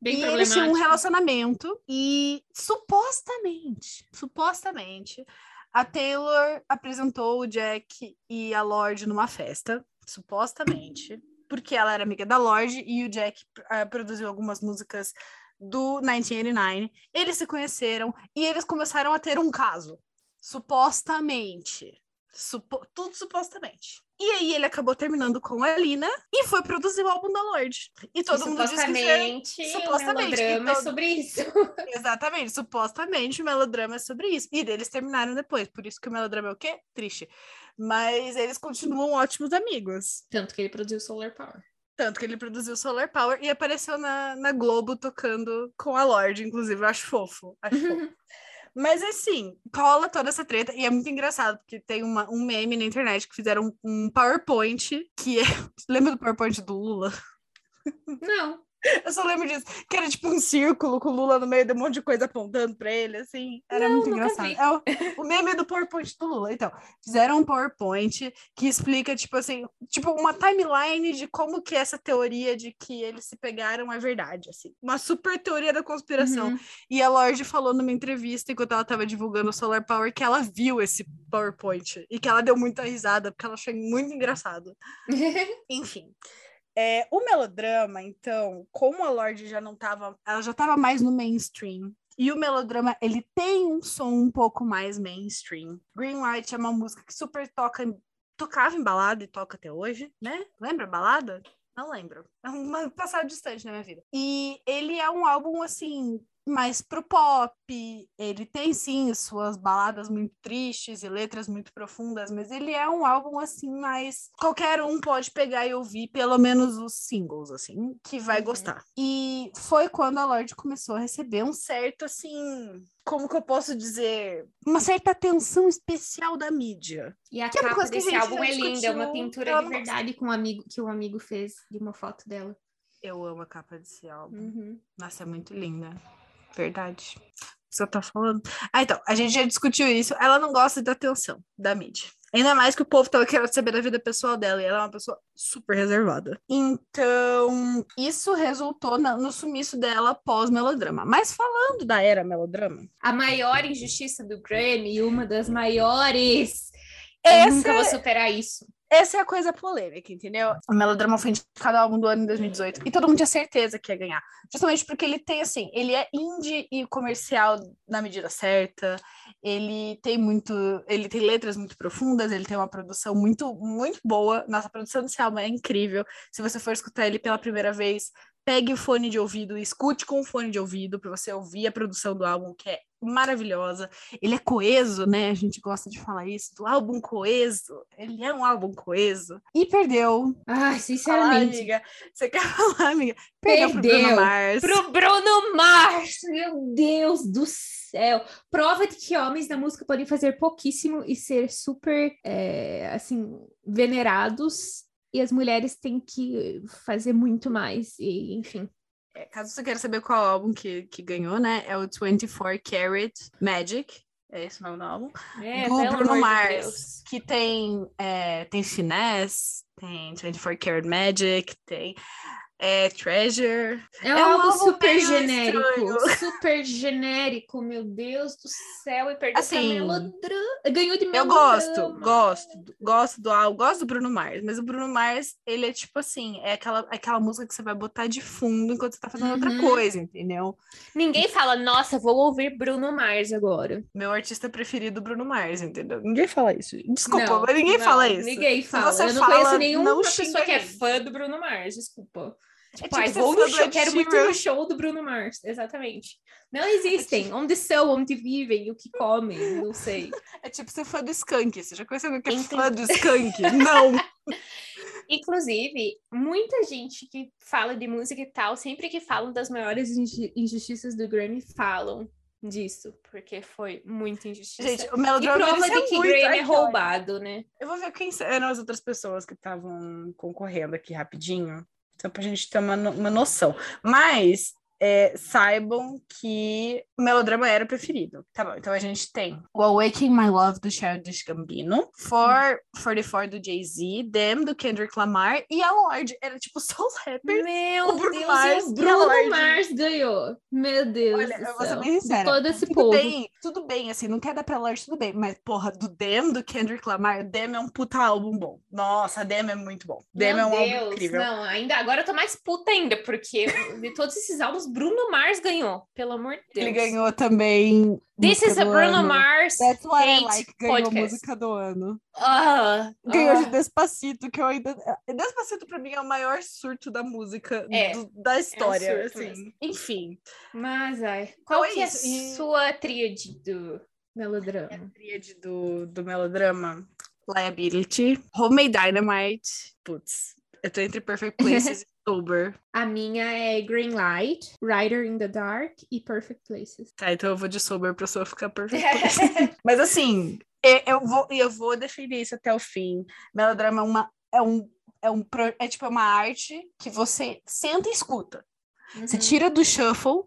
Bem e eles tinham um relacionamento e supostamente, supostamente, a Taylor apresentou o Jack e a Lorde numa festa, supostamente, porque ela era amiga da Lorde e o Jack ah, produziu algumas músicas do 1989. Eles se conheceram e eles começaram a ter um caso, supostamente. Supo- tudo supostamente. E aí ele acabou terminando com a Lina e foi produzir o álbum da Lorde. E todo mundo disse que isso é supostamente, melodrama então- é sobre isso. Exatamente, supostamente o melodrama é sobre isso. E eles terminaram depois, por isso que o melodrama é o quê? Triste. Mas eles continuam ótimos amigos. Tanto que ele produziu Solar Power. Tanto que ele produziu Solar Power e apareceu na, na Globo tocando com a Lorde, inclusive. Eu acho fofo. Acho fofo. Mas assim, rola toda essa treta e é muito engraçado, porque tem uma, um meme na internet que fizeram um, um PowerPoint que é. Lembra do PowerPoint do Lula? Não. Eu só lembro disso, que era tipo um círculo com o Lula no meio de um monte de coisa apontando pra ele, assim. Era Não, muito engraçado. vi. É o, o meme do PowerPoint do Lula. Então, fizeram um PowerPoint que explica, tipo assim, tipo, uma timeline de como que essa teoria de que eles se pegaram é verdade, assim. Uma super teoria da conspiração. Uhum. E a Lorde falou numa entrevista, enquanto ela tava divulgando o Solar Power, que ela viu esse PowerPoint e que ela deu muita risada, porque ela achou muito engraçado. Enfim. É, o melodrama, então, como a Lorde já não tava, ela já tava mais no mainstream. E o melodrama, ele tem um som um pouco mais mainstream. Green Light é uma música que super toca, tocava em balada e toca até hoje, né? Lembra balada? Não lembro. É um passado distante na minha vida. E ele é um álbum, assim, mais pro pop. Ele tem, sim, suas baladas muito tristes e letras muito profundas, mas ele é um álbum, assim, mais... Qualquer um pode pegar e ouvir, pelo menos os singles, assim, que vai Uhum. gostar. E foi quando a Lorde começou a receber um certo, assim... Como que eu posso dizer? Uma certa atenção especial da mídia. E a Que é uma capa a desse gente álbum é linda, é uma pintura ela de verdade com um amigo que um amigo fez de uma foto dela. Eu amo a capa desse álbum. Uhum. Nossa, é muito linda. Verdade. Você tá falando. Ah, então, a gente já discutiu isso. Ela não gosta da atenção da mídia. Ainda mais que o povo tava querendo saber da vida pessoal dela, e ela é uma pessoa super reservada. Então, isso resultou na, no sumiço dela pós-melodrama. Mas falando da era melodrama. A maior injustiça do Grammy, uma das maiores. Essa... Eu nunca vou superar isso. Essa é a coisa polêmica, entendeu? O Melodrama foi indicado ao álbum do ano em 2018 e todo mundo tinha certeza que ia ganhar. Justamente porque ele tem, assim, ele é indie e comercial na medida certa, ele tem muito, ele tem letras muito profundas, ele tem uma produção muito, muito boa. Nossa, a produção desse álbum é incrível. Se você for escutar ele pela primeira vez, pegue o fone de ouvido escute com o fone de ouvido para você ouvir a produção do álbum, que é maravilhosa. Ele é coeso, né? A gente gosta de falar isso, do álbum coeso. Ele é um álbum coeso. E perdeu. Ai, sinceramente. Fala, amiga. Você quer falar, amiga? Perdeu, perdeu pro Bruno Mars. Pro Bruno Mars! Meu Deus do céu! Prova de que homens na música podem fazer pouquíssimo e ser super, é, assim, venerados. E as mulheres têm que fazer muito mais. E, enfim. É, caso você queira saber qual álbum que, que ganhou, né? É o 24 Karat Magic. É esse o nome do álbum. É, do Bruno Mars. De que tem, é, tem Finesse, tem 24 Karat Magic, tem é Treasure. É, é um álbum super genérico. Estranho. Super genérico, meu Deus do céu. E perdeu assim, melodrama. Ganhou de melodrama. Eu gosto, gosto. Gosto do álbum, gosto do Bruno Mars. Mas o Bruno Mars, ele é tipo assim, é aquela, aquela música que você vai botar de fundo enquanto você tá fazendo uhum. outra coisa, entendeu? Ninguém fala, nossa, vou ouvir Bruno Mars agora. Meu artista preferido, Bruno Mars, entendeu? Ninguém fala isso. Desculpa, não, mas ninguém não, fala isso. Ninguém fala. eu não fala, conheço nenhuma pessoa que é fã do Bruno Mars, desculpa. Tipo, é tipo, vou no show, quero muito no show do Bruno Mars, exatamente. Não existem. Onde são, onde vivem, o que comem, não sei. É tipo ser fã do Skank. Você já conheceu alguém que é fã do Skank? não! Inclusive, muita gente que fala de música e tal, sempre que falam das maiores injustiças do Grammy, falam disso, porque foi muita injustiça. Gente, o melodrama e prova de que Grammy é roubado, né? Eu vou ver quem eram as outras pessoas que estavam concorrendo aqui rapidinho. Só para a gente ter uma, uma noção. Mas é, saibam que o melodrama era o preferido. Tá bom, então a gente tem o Awakening My Love do Childish Gambino, For 44 do Jay-Z, Them do Kendrick Lamar e a Lorde. Era tipo só os rappers. Meu o Bruno Deus, Mars, o Bruno Mars ganhou. Meu Deus. Olha, eu vou ser bem sincera. todo esse tudo povo. Bem, tudo bem, assim, não quer dar pra Lorde, tudo bem, mas porra, do Them, do Kendrick Lamar, Them é um puta álbum bom. Nossa, Them é muito bom. Meu é um Deus, álbum incrível. Não, ainda agora eu tô mais puta ainda, porque de todos esses álbuns Bruno Mars ganhou, pelo amor de Deus. Ele ganhou também. This is a Bruno ano. Mars. That's what I like. Ganhou podcast. música do ano. Uh, ganhou uh. de Despacito, que eu ainda. Despacito pra mim é o maior surto da música é, do, da história. É um assim. Enfim. Mas, ai. Qual então é, é a sua tríade do melodrama? A tríade do, do melodrama? Liability, Homemade Dynamite, putz, eu tô entre Perfect Places Sober. A minha é Green Light, Rider in the Dark e Perfect Places. Tá, então eu vou de Sober pra sua ficar Perfect Places. Mas assim, eu vou, eu vou definir isso até o fim. Melodrama é uma. É um, é um é tipo uma arte que você senta e escuta. Uhum. Você tira do shuffle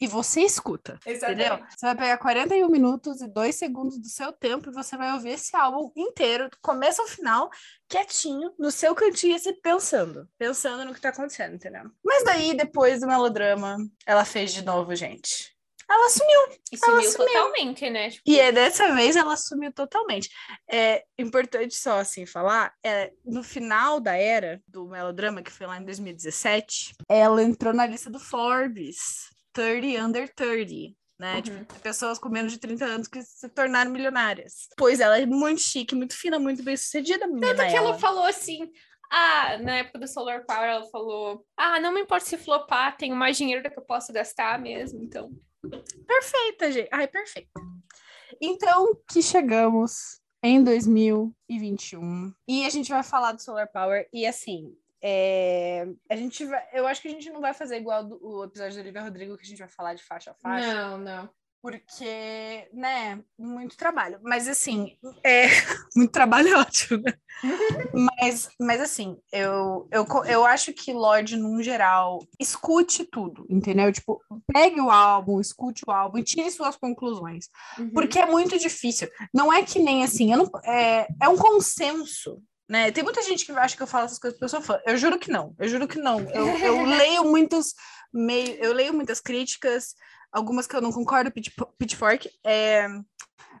e você escuta. Exatamente. Entendeu? Você vai pegar 41 minutos e 2 segundos do seu tempo e você vai ouvir esse álbum inteiro, do começo ao final, quietinho, no seu cantinho, assim, pensando. Pensando no que tá acontecendo, entendeu? Mas daí, depois do melodrama, ela fez de novo, gente. Ela sumiu. E sumiu, ela sumiu totalmente, né? Tipo... E é, dessa vez ela sumiu totalmente. É importante só assim falar, é, no final da era do melodrama, que foi lá em 2017, ela entrou na lista do Forbes. 30 under 30. Né? Uhum. Tipo, pessoas com menos de 30 anos que se tornaram milionárias. Pois ela é muito chique, muito fina, muito bem sucedida. Tanto que ela. ela falou assim: ah, na época do Solar Power, ela falou: Ah, não me importa se flopar, tenho mais dinheiro do que eu posso gastar mesmo, então. Perfeita, gente. Ai, perfeita. Então, que chegamos em 2021 e a gente vai falar do Solar Power e assim, é, a gente vai, eu acho que a gente não vai fazer igual do, o episódio do Olivia Rodrigo, que a gente vai falar de faixa a faixa. Não, não. Porque, né, muito trabalho. Mas, assim, é... muito trabalho é ótimo, né? mas, mas, assim, eu, eu, eu acho que Lorde, num geral, escute tudo, entendeu? Tipo, pegue o álbum, escute o álbum e tire suas conclusões. Uhum. Porque é muito difícil. Não é que nem, assim, eu não, é, é um consenso, né? Tem muita gente que acha que eu falo essas coisas porque eu sou fã. Eu juro que não. Eu juro que não. Eu, eu leio muitos meio, eu leio muitas críticas, algumas que eu não concordo, Pitchfork, é,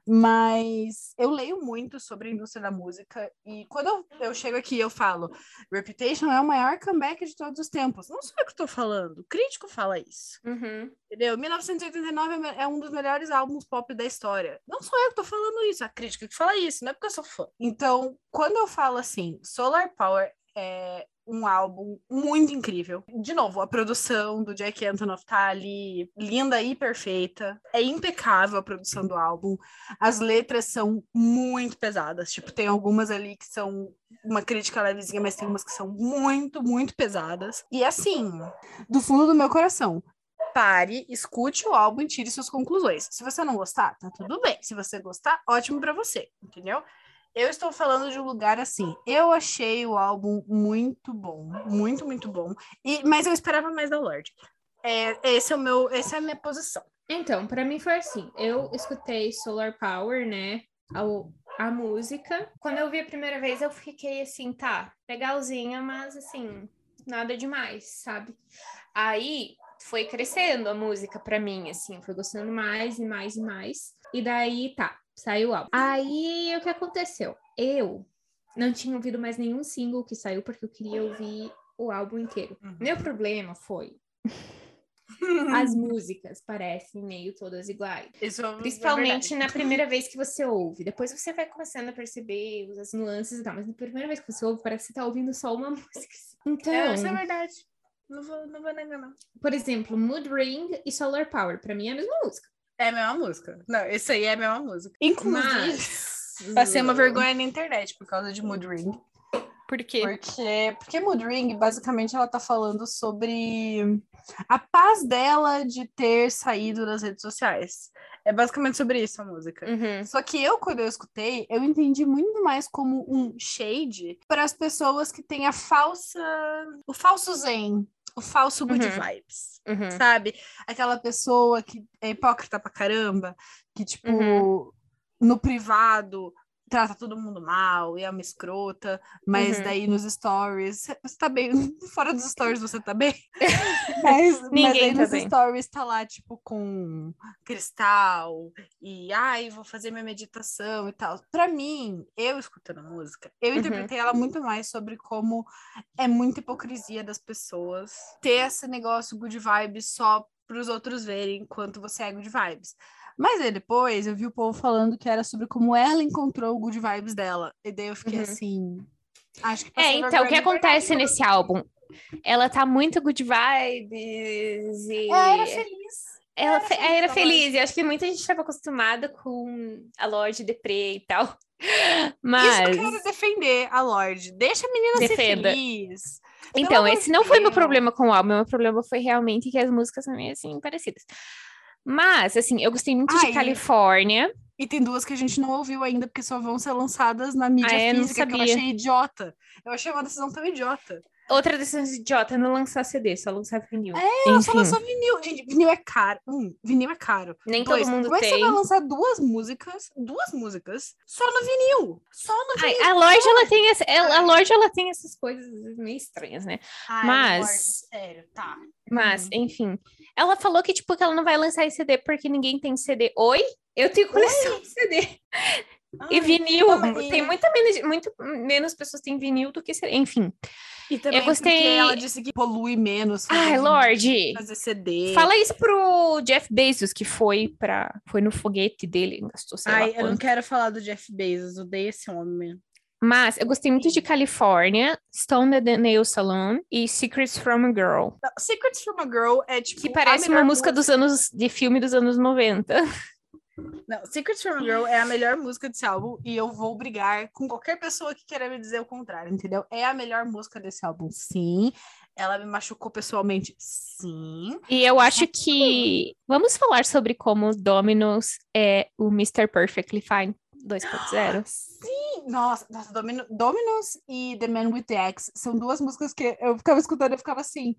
mas eu leio muito sobre a indústria da música e quando eu, eu chego aqui eu falo Reputation é o maior comeback de todos os tempos. Não sou eu que estou falando, o crítico fala isso. Uhum. Entendeu? 1989 é um dos melhores álbuns pop da história. Não sou eu que estou falando isso, a crítica que fala isso, não é porque eu sou fã. Então, quando eu falo assim, Solar Power é um álbum muito incrível. De novo, a produção do Jack Antonoff tá ali linda e perfeita. É impecável a produção do álbum. As letras são muito pesadas. Tipo, tem algumas ali que são uma crítica levezinha, mas tem umas que são muito, muito pesadas. E assim, do fundo do meu coração, pare, escute o álbum e tire suas conclusões. Se você não gostar, tá tudo bem. Se você gostar, ótimo para você, entendeu? Eu estou falando de um lugar assim. Eu achei o álbum muito bom, muito, muito bom. E, mas eu esperava mais da Lorde. É, esse é o meu, essa é a minha posição. Então, para mim foi assim. Eu escutei Solar Power, né? A, a música. Quando eu vi a primeira vez, eu fiquei assim, tá, legalzinha, mas assim, nada demais, sabe? Aí foi crescendo a música para mim, assim, foi gostando mais e mais e mais. E daí, tá, Saiu o álbum. Aí o que aconteceu? Eu não tinha ouvido mais nenhum single que saiu porque eu queria ouvir o álbum inteiro. Uhum. Meu problema foi as músicas parecem meio todas iguais. Isso é Principalmente é na primeira vez que você ouve. Depois você vai começando a perceber as nuances e tal, mas na primeira vez que você ouve, parece que você tá ouvindo só uma música. Então. É, isso é verdade. Não vou, não vou negar, não. Por exemplo, Mood Ring e Solar Power, pra mim é a mesma música. É a mesma música. Não, esse aí é a mesma música. Inclusive, Mas... passei uma vergonha na internet por causa de Mood Ring. Por quê? Porque, porque Mood Ring, basicamente, ela tá falando sobre a paz dela de ter saído das redes sociais. É basicamente sobre isso a música. Uhum. Só que eu, quando eu escutei, eu entendi muito mais como um shade para as pessoas que têm a falsa. o falso zen o falso good uhum. vibes, uhum. sabe? Aquela pessoa que é hipócrita pra caramba, que, tipo, uhum. no privado trata todo mundo mal e é uma escrota, mas uhum. daí nos stories, você tá bem, fora dos stories você tá bem, mas, mas aí tá nos bem. stories tá lá, tipo, com cristal e, ai, vou fazer minha meditação e tal. Pra mim, eu escutando a música, eu uhum. interpretei ela muito mais sobre como é muita hipocrisia das pessoas ter esse negócio good vibes só para os outros verem enquanto você é good vibes. Mas aí depois eu vi o povo falando que era sobre como ela encontrou o good vibes dela. E daí eu fiquei uhum. assim. Acho que É, então, o que acontece nesse álbum? Ela tá muito good vibes e. Ela era feliz. Ela era, fe feliz, era feliz, e acho que muita gente estava acostumada com a Lorde Deprê e tal. Mas. Isso eu quero defender a Lorde. Deixa a menina Defenda. ser feliz. Então, esse não foi meu problema com o álbum. Meu problema foi realmente que as músicas são meio assim parecidas. Mas, assim, eu gostei muito de Califórnia. E tem duas que a gente não ouviu ainda, porque só vão ser lançadas na mídia ah, física, que eu achei idiota. Eu achei uma decisão tão idiota. Outra decisão idiota é não lançar CD, só lançar vinil. É, ela só lançou vinil. Gente, vinil é caro. Um, vinil é caro. Nem Dois, todo mundo como tem. Como é que você vai lançar duas músicas, duas músicas, só no vinil? Só no vinil. Ai, a loja, ela tem, essa, ela, a loja, ela tem essas coisas meio estranhas, né? Ai, Mas... sério, tá. Mas, hum. enfim. Ela falou que, tipo, que ela não vai lançar esse CD porque ninguém tem CD. Oi? Eu tenho coleção de CD. Ai, e vinil, tem muita menos, muito menos pessoas têm vinil do que CD. Enfim. E também eu gostei... porque ela disse que polui menos. Ai, Lorde. Fazer CD. Fala isso pro Jeff Bezos, que foi para foi no foguete dele, gastou sei Ai, eu não quero falar do Jeff Bezos, odeio esse homem. Mas eu gostei muito de California, Stone the Nail Salon e Secrets from a Girl. Secrets from a Girl é tipo. Que parece uma música, música dos anos. de filme dos anos 90. Não, Secrets from a Girl é a melhor música desse álbum e eu vou brigar com qualquer pessoa que queira me dizer o contrário, entendeu? É a melhor música desse álbum, sim. Ela me machucou pessoalmente, sim. E eu acho que vamos falar sobre como Dominos é o Mr. Perfectly Fine 2.0. Sim, nossa, nossa Domino, Dominos e The Man with the Axe são duas músicas que eu ficava escutando e ficava assim,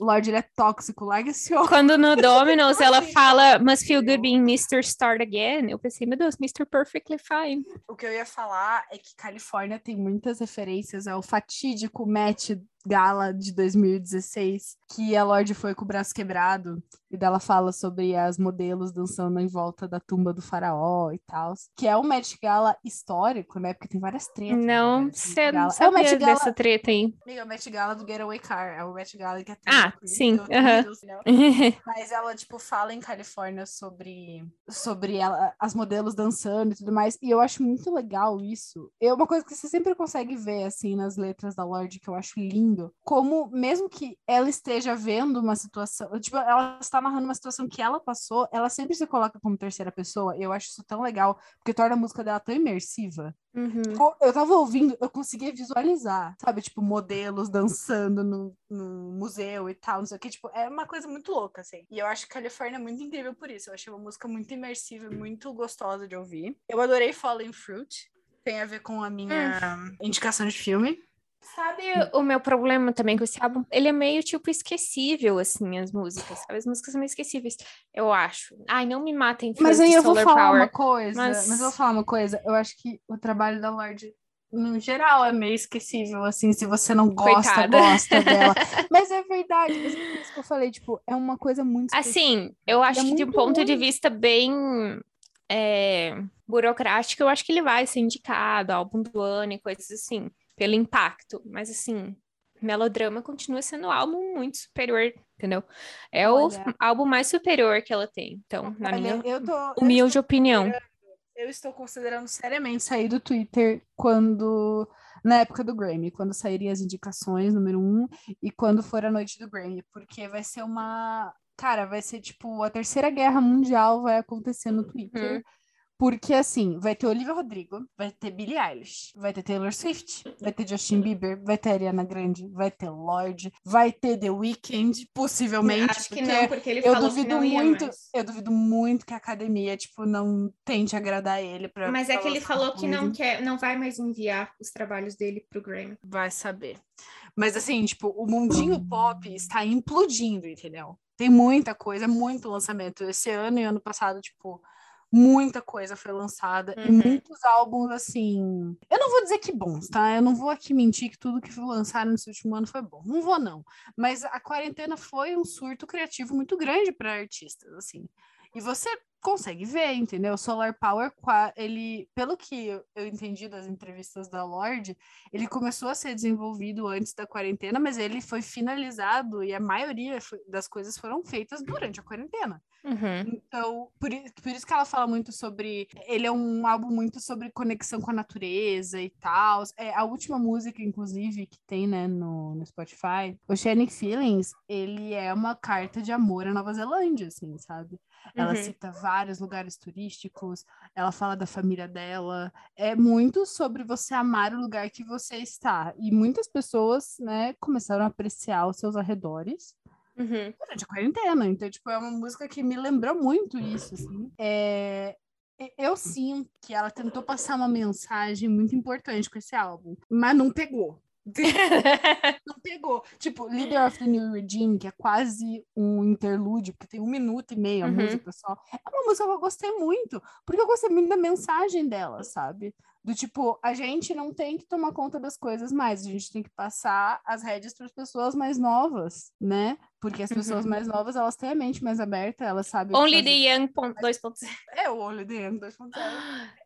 Lorde, ele é tóxico, larga esse homem. Quando no Dominos ela fala Must feel good being Mr. Start Again, eu pensei, meu Deus, Mr. Perfectly Fine. O que eu ia falar é que Califórnia tem muitas referências ao fatídico match gala de 2016, que a Lorde foi com o braço quebrado, e dela fala sobre as modelos dançando em volta da tumba do faraó e tal, que é um Met Gala histórico, né? Porque tem várias tretas. Não, você não é o Met Gala... dessa treta aí. Amiga, é o Met Gala do Getaway Car, é o Met Gala que é Ah, sim. Mas ela, tipo, fala em Califórnia sobre, sobre ela, as modelos dançando e tudo mais, e eu acho muito legal isso. É uma coisa que você sempre consegue ver, assim, nas letras da Lorde, que eu acho lindo como mesmo que ela esteja vendo uma situação, tipo, ela está narrando uma situação que ela passou, ela sempre se coloca como terceira pessoa, eu acho isso tão legal, porque torna a música dela tão imersiva. Uhum. Tipo, eu tava ouvindo, eu conseguia visualizar, sabe? Tipo, modelos dançando no, no museu e tal, não sei o que. Tipo, é uma coisa muito louca, assim. E eu acho que Califórnia é muito incrível por isso. Eu achei uma música muito imersiva, muito gostosa de ouvir. Eu adorei Falling Fruit. Tem a ver com a minha hum. indicação de filme. Sabe o meu problema também com esse álbum? Ele é meio, tipo, esquecível, assim, as músicas, sabe? As músicas são meio esquecíveis, eu acho. Ai, não me matem Mas aí eu vou falar Power, uma coisa, mas... mas... eu vou falar uma coisa. Eu acho que o trabalho da Lorde, no geral, é meio esquecível, assim, se você não gosta, Coitada. gosta dela. Mas é verdade, mas é isso que eu falei, tipo, é uma coisa muito Assim, eu acho é que de um ponto ruim. de vista bem... É, burocrático, eu acho que ele vai ser indicado, álbum do ano e coisas assim pelo impacto. Mas assim, Melodrama continua sendo um álbum muito superior, entendeu? É Olha, o álbum mais superior que ela tem. Então, na Olha, minha eu tô, humilde eu opinião. Eu estou considerando seriamente sair do Twitter quando. Na época do Grammy, quando saírem as indicações, número um, e quando for a noite do Grammy, porque vai ser uma. Cara, vai ser tipo a terceira guerra mundial vai acontecer no Twitter. Uhum. Porque, assim, vai ter Olivia Rodrigo, vai ter Billie Eilish, vai ter Taylor Swift, vai ter Justin Bieber, vai ter Ariana Grande, vai ter Lorde, vai ter The Weeknd, possivelmente. Acho que não, porque ele eu falou duvido que não muito, Eu duvido muito que a academia, tipo, não tente agradar ele. Pra Mas é que ele falou que não quer, não vai mais enviar os trabalhos dele pro Grammy. Vai saber. Mas, assim, tipo, o mundinho pop está implodindo, entendeu? Tem muita coisa, muito lançamento. Esse ano e ano passado, tipo muita coisa foi lançada uhum. e muitos álbuns assim. Eu não vou dizer que bons, tá? Eu não vou aqui mentir que tudo que foi lançado nesse último ano foi bom. Não vou não. Mas a quarentena foi um surto criativo muito grande para artistas, assim. E você consegue ver, entendeu? Solar Power, ele, pelo que eu entendi das entrevistas da Lorde, ele começou a ser desenvolvido antes da quarentena, mas ele foi finalizado e a maioria das coisas foram feitas durante a quarentena. Uhum. Então, por, por, isso que ela fala muito sobre. Ele é um álbum muito sobre conexão com a natureza e tal. É, a última música, inclusive, que tem né, no, no Spotify, Oceanic Feelings, ele é uma carta de amor à Nova Zelândia, assim, sabe? Ela uhum. cita vários lugares turísticos, ela fala da família dela. É muito sobre você amar o lugar que você está. E muitas pessoas, né, começaram a apreciar os seus arredores Uhum. Durante a quarentena. Então, tipo, é uma música que me lembrou muito isso, assim. É... Eu sinto que ela tentou passar uma mensagem muito importante com esse álbum, mas não pegou. não pegou. Tipo, Leader of the New Regime, que é quase um interlúdio, porque tem um minuto e meio a uhum. música só. É uma música que eu gostei muito, porque eu gostei muito da mensagem dela, sabe? Do tipo, a gente não tem que tomar conta das coisas mais, a gente tem que passar as rédeas para as pessoas mais novas, né? Porque as pessoas uhum. mais novas, elas têm a mente mais aberta, elas sabem... Only the Young 2.0. É, o Only the Young 2.0.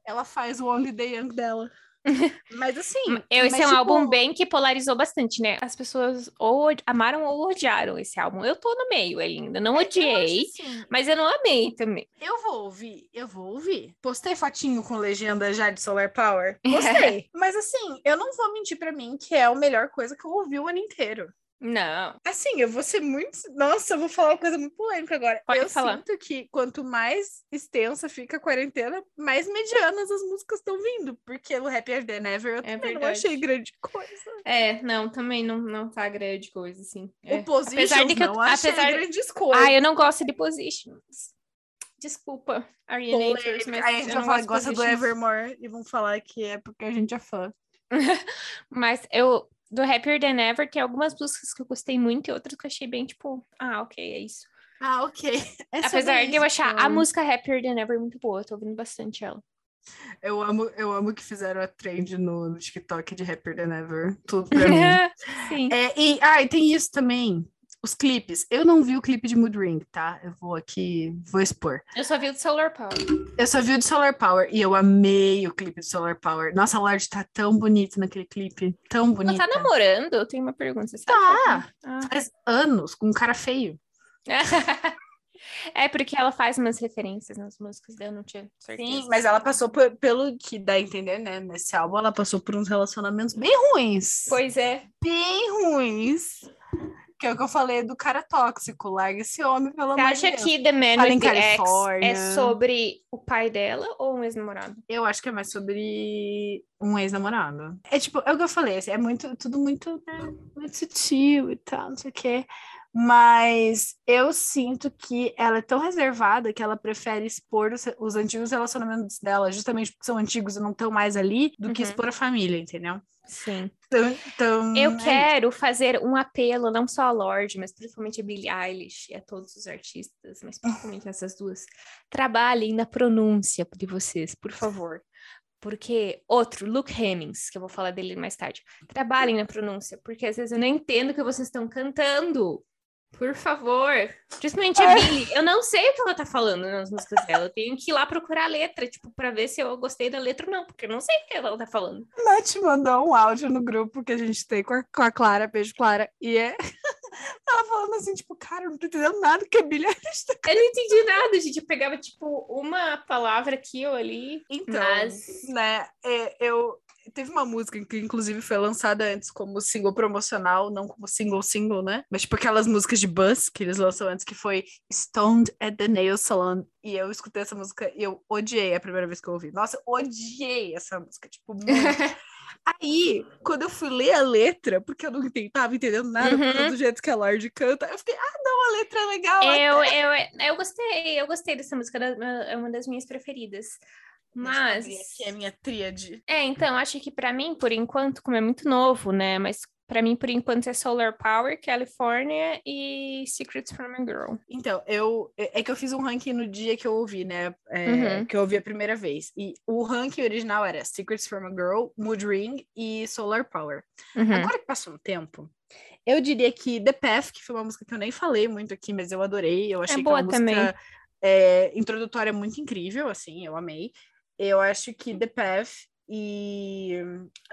ela faz o Only the Young dela. Mas assim. Esse mas, é um tipo... álbum bem que polarizou bastante, né? As pessoas ou amaram ou odiaram esse álbum. Eu tô no meio ainda. Não é, odiei, assim, mas eu não amei também. Eu vou ouvir, eu vou ouvir. Postei fotinho com legenda já de Solar Power. Postei. mas assim, eu não vou mentir para mim que é a melhor coisa que eu ouvi o ano inteiro. Não. Assim, eu vou ser muito. Nossa, eu vou falar uma coisa muito polêmica agora. Pode eu falar. sinto que quanto mais extensa fica a quarentena, mais medianas as músicas estão vindo. Porque o Happier Than Ever eu É também não verdade. achei grande coisa. É, não, também não, não tá grande coisa, assim. É. O Position Apesar de que eu- não achei apesar de- grandes coisas. Ah, eu não gosto de Positions. Desculpa, Ariana Andrews, mas Aí a gente vai não falar que gosta do. Evermore e vão falar que é porque a gente é fã. Mas eu, do Happier Than Ever, tem algumas músicas que eu gostei muito e outras que eu achei bem, tipo, ah, ok, é isso. Ah, ok. É Apesar de eu achar a então. música Happier Than Ever muito boa, eu tô ouvindo bastante ela. Eu amo, eu amo que fizeram a trend no, no TikTok de Happier Than Ever. Tudo pra mim. Sim. É, e, ah, e tem isso também. Os clipes. Eu não vi o clipe de Mood Ring, tá? Eu vou aqui, vou expor. Eu só vi o do Solar Power. Eu só vi o de Solar Power e eu amei o clipe de Solar Power. Nossa, a Lorde tá tão bonita naquele clipe. Tão Ela bonita. tá namorando? Eu tenho uma pergunta, você sabe? Tá. Ah. Faz anos, com um cara feio. é porque ela faz umas referências nas músicas, eu não tinha certeza. Sim, mas ela passou por- pelo que dá a entender, né? Nesse álbum, ela passou por uns relacionamentos bem ruins. Pois é. Bem ruins. Que é o que eu falei do cara tóxico. Larga esse homem, pelo Você amor acha de Deus. que The Man Fala em with the Ex é sobre o pai dela ou um ex-namorado? Eu acho que é mais sobre um ex-namorado. É tipo, é o que eu falei, assim, é muito, tudo muito, né, muito sutil e tal, não sei o quê. Mas eu sinto que ela é tão reservada que ela prefere expor os, os antigos relacionamentos dela, justamente porque são antigos e não estão mais ali, do que Uhum. expor a família, entendeu? Sim. Então, então Eu é quero fazer um apelo, não só a Lorde, mas principalmente a Billie Eilish e a todos os artistas, mas principalmente essas duas. Trabalhem na pronúncia de vocês, por favor. Porque, outro, Luke Hemmings, que eu vou falar dele mais tarde. Trabalhem na pronúncia, porque às vezes eu não entendo o que vocês estão cantando. Por favor. Principalmente a Billie. Eu não sei o que ela tá falando nas músicas dela. Eu tenho que ir lá procurar a letra, tipo, pra ver se eu gostei da letra ou não, porque eu não sei o que ela tá falando. Nath mandou um áudio no grupo que a gente tem com a, com a Clara, beijo Clara, e é ela falando assim, tipo, cara, eu não tô entendendo nada que a Billie Eilish tá Eu não entendi nada, gente. Eu pegava, tipo, uma palavra aqui ou ali. Então, Mas- né, é, eu teve uma música que inclusive foi lançada antes como single promocional, não como single single, né? Mas tipo aquelas músicas de buzz que eles lançam antes que foi Stoned at the Nail Salon e eu escutei essa música e eu odiei a primeira vez que eu ouvi. Nossa, odiei essa música, tipo, muito. Aí, quando eu fui ler a letra, porque eu não tava entendendo nada Uhum. do jeito que a Lorde canta, eu fiquei, ah, não, a letra é legal. eu, eu, eu gostei, eu gostei dessa música, é uma das minhas preferidas. Mas. que é a minha tríade. É, então, acho que pra mim, por enquanto, como é muito novo, né? Mas pra mim, por enquanto, é Solar Power, California e Secrets from a Girl. Então, eu é é que eu fiz um ranking no dia que eu ouvi, né? é, Uhum. Que eu ouvi a primeira vez. E o ranking original era Secrets from a Girl, Mood Ring e Solar Power. Uhum. Agora que passou um tempo, eu diria que The Path, que foi uma música que eu nem falei muito aqui, mas eu adorei. Eu achei que é boa uma também. música é, introdutória muito incrível, assim, eu amei. Eu acho que The Path e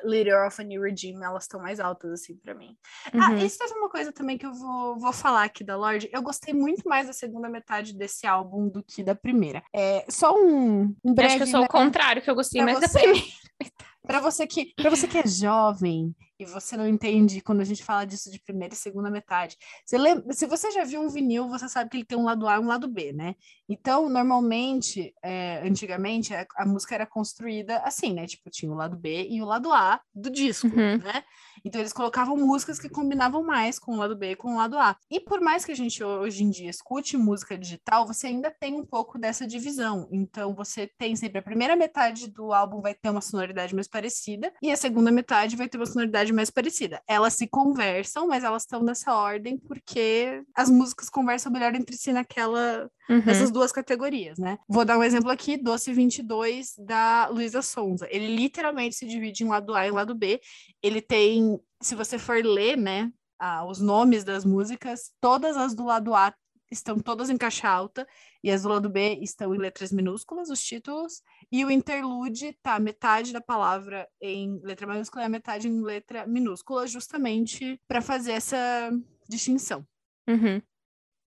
Leader of a New Regime, elas estão mais altas, assim, pra mim. Ah, Uhum. isso é uma coisa também que eu vou, vou falar aqui da Lorde. Eu gostei muito mais da segunda metade desse álbum do que da primeira. É, só um, um breve... Acho que eu sou né, o contrário, que eu gostei pra mais da você. primeira. Pra você que para você que é jovem e você não entende quando a gente fala disso de primeira e segunda metade. Você lembra, se você já viu um vinil, você sabe que ele tem um lado A e um lado B, né? Então, normalmente, é, antigamente, a, a música era construída assim, né? Tipo, tinha o lado B e o lado A do disco, Uhum. né? Então, eles colocavam músicas que combinavam mais com o lado B e com o lado A. E por mais que a gente hoje em dia escute música digital, você ainda tem um pouco dessa divisão. Então, você tem sempre a primeira metade do álbum vai ter uma sonoridade mais parecida e a segunda metade vai ter uma sonoridade mais parecida. Elas se conversam, mas elas estão nessa ordem porque as músicas conversam melhor entre si naquela Uhum. nessas duas categorias, né? Vou dar um exemplo aqui, Doce 22 da Luísa Sonza. Ele literalmente se divide em lado A e lado B. Ele tem, se você for ler, né, ah, os nomes das músicas, todas as do lado A estão todas em caixa alta e as do lado B estão em letras minúsculas, os títulos, e o interlude tá metade da palavra em letra maiúscula e a metade em letra minúscula, justamente para fazer essa distinção. Uhum.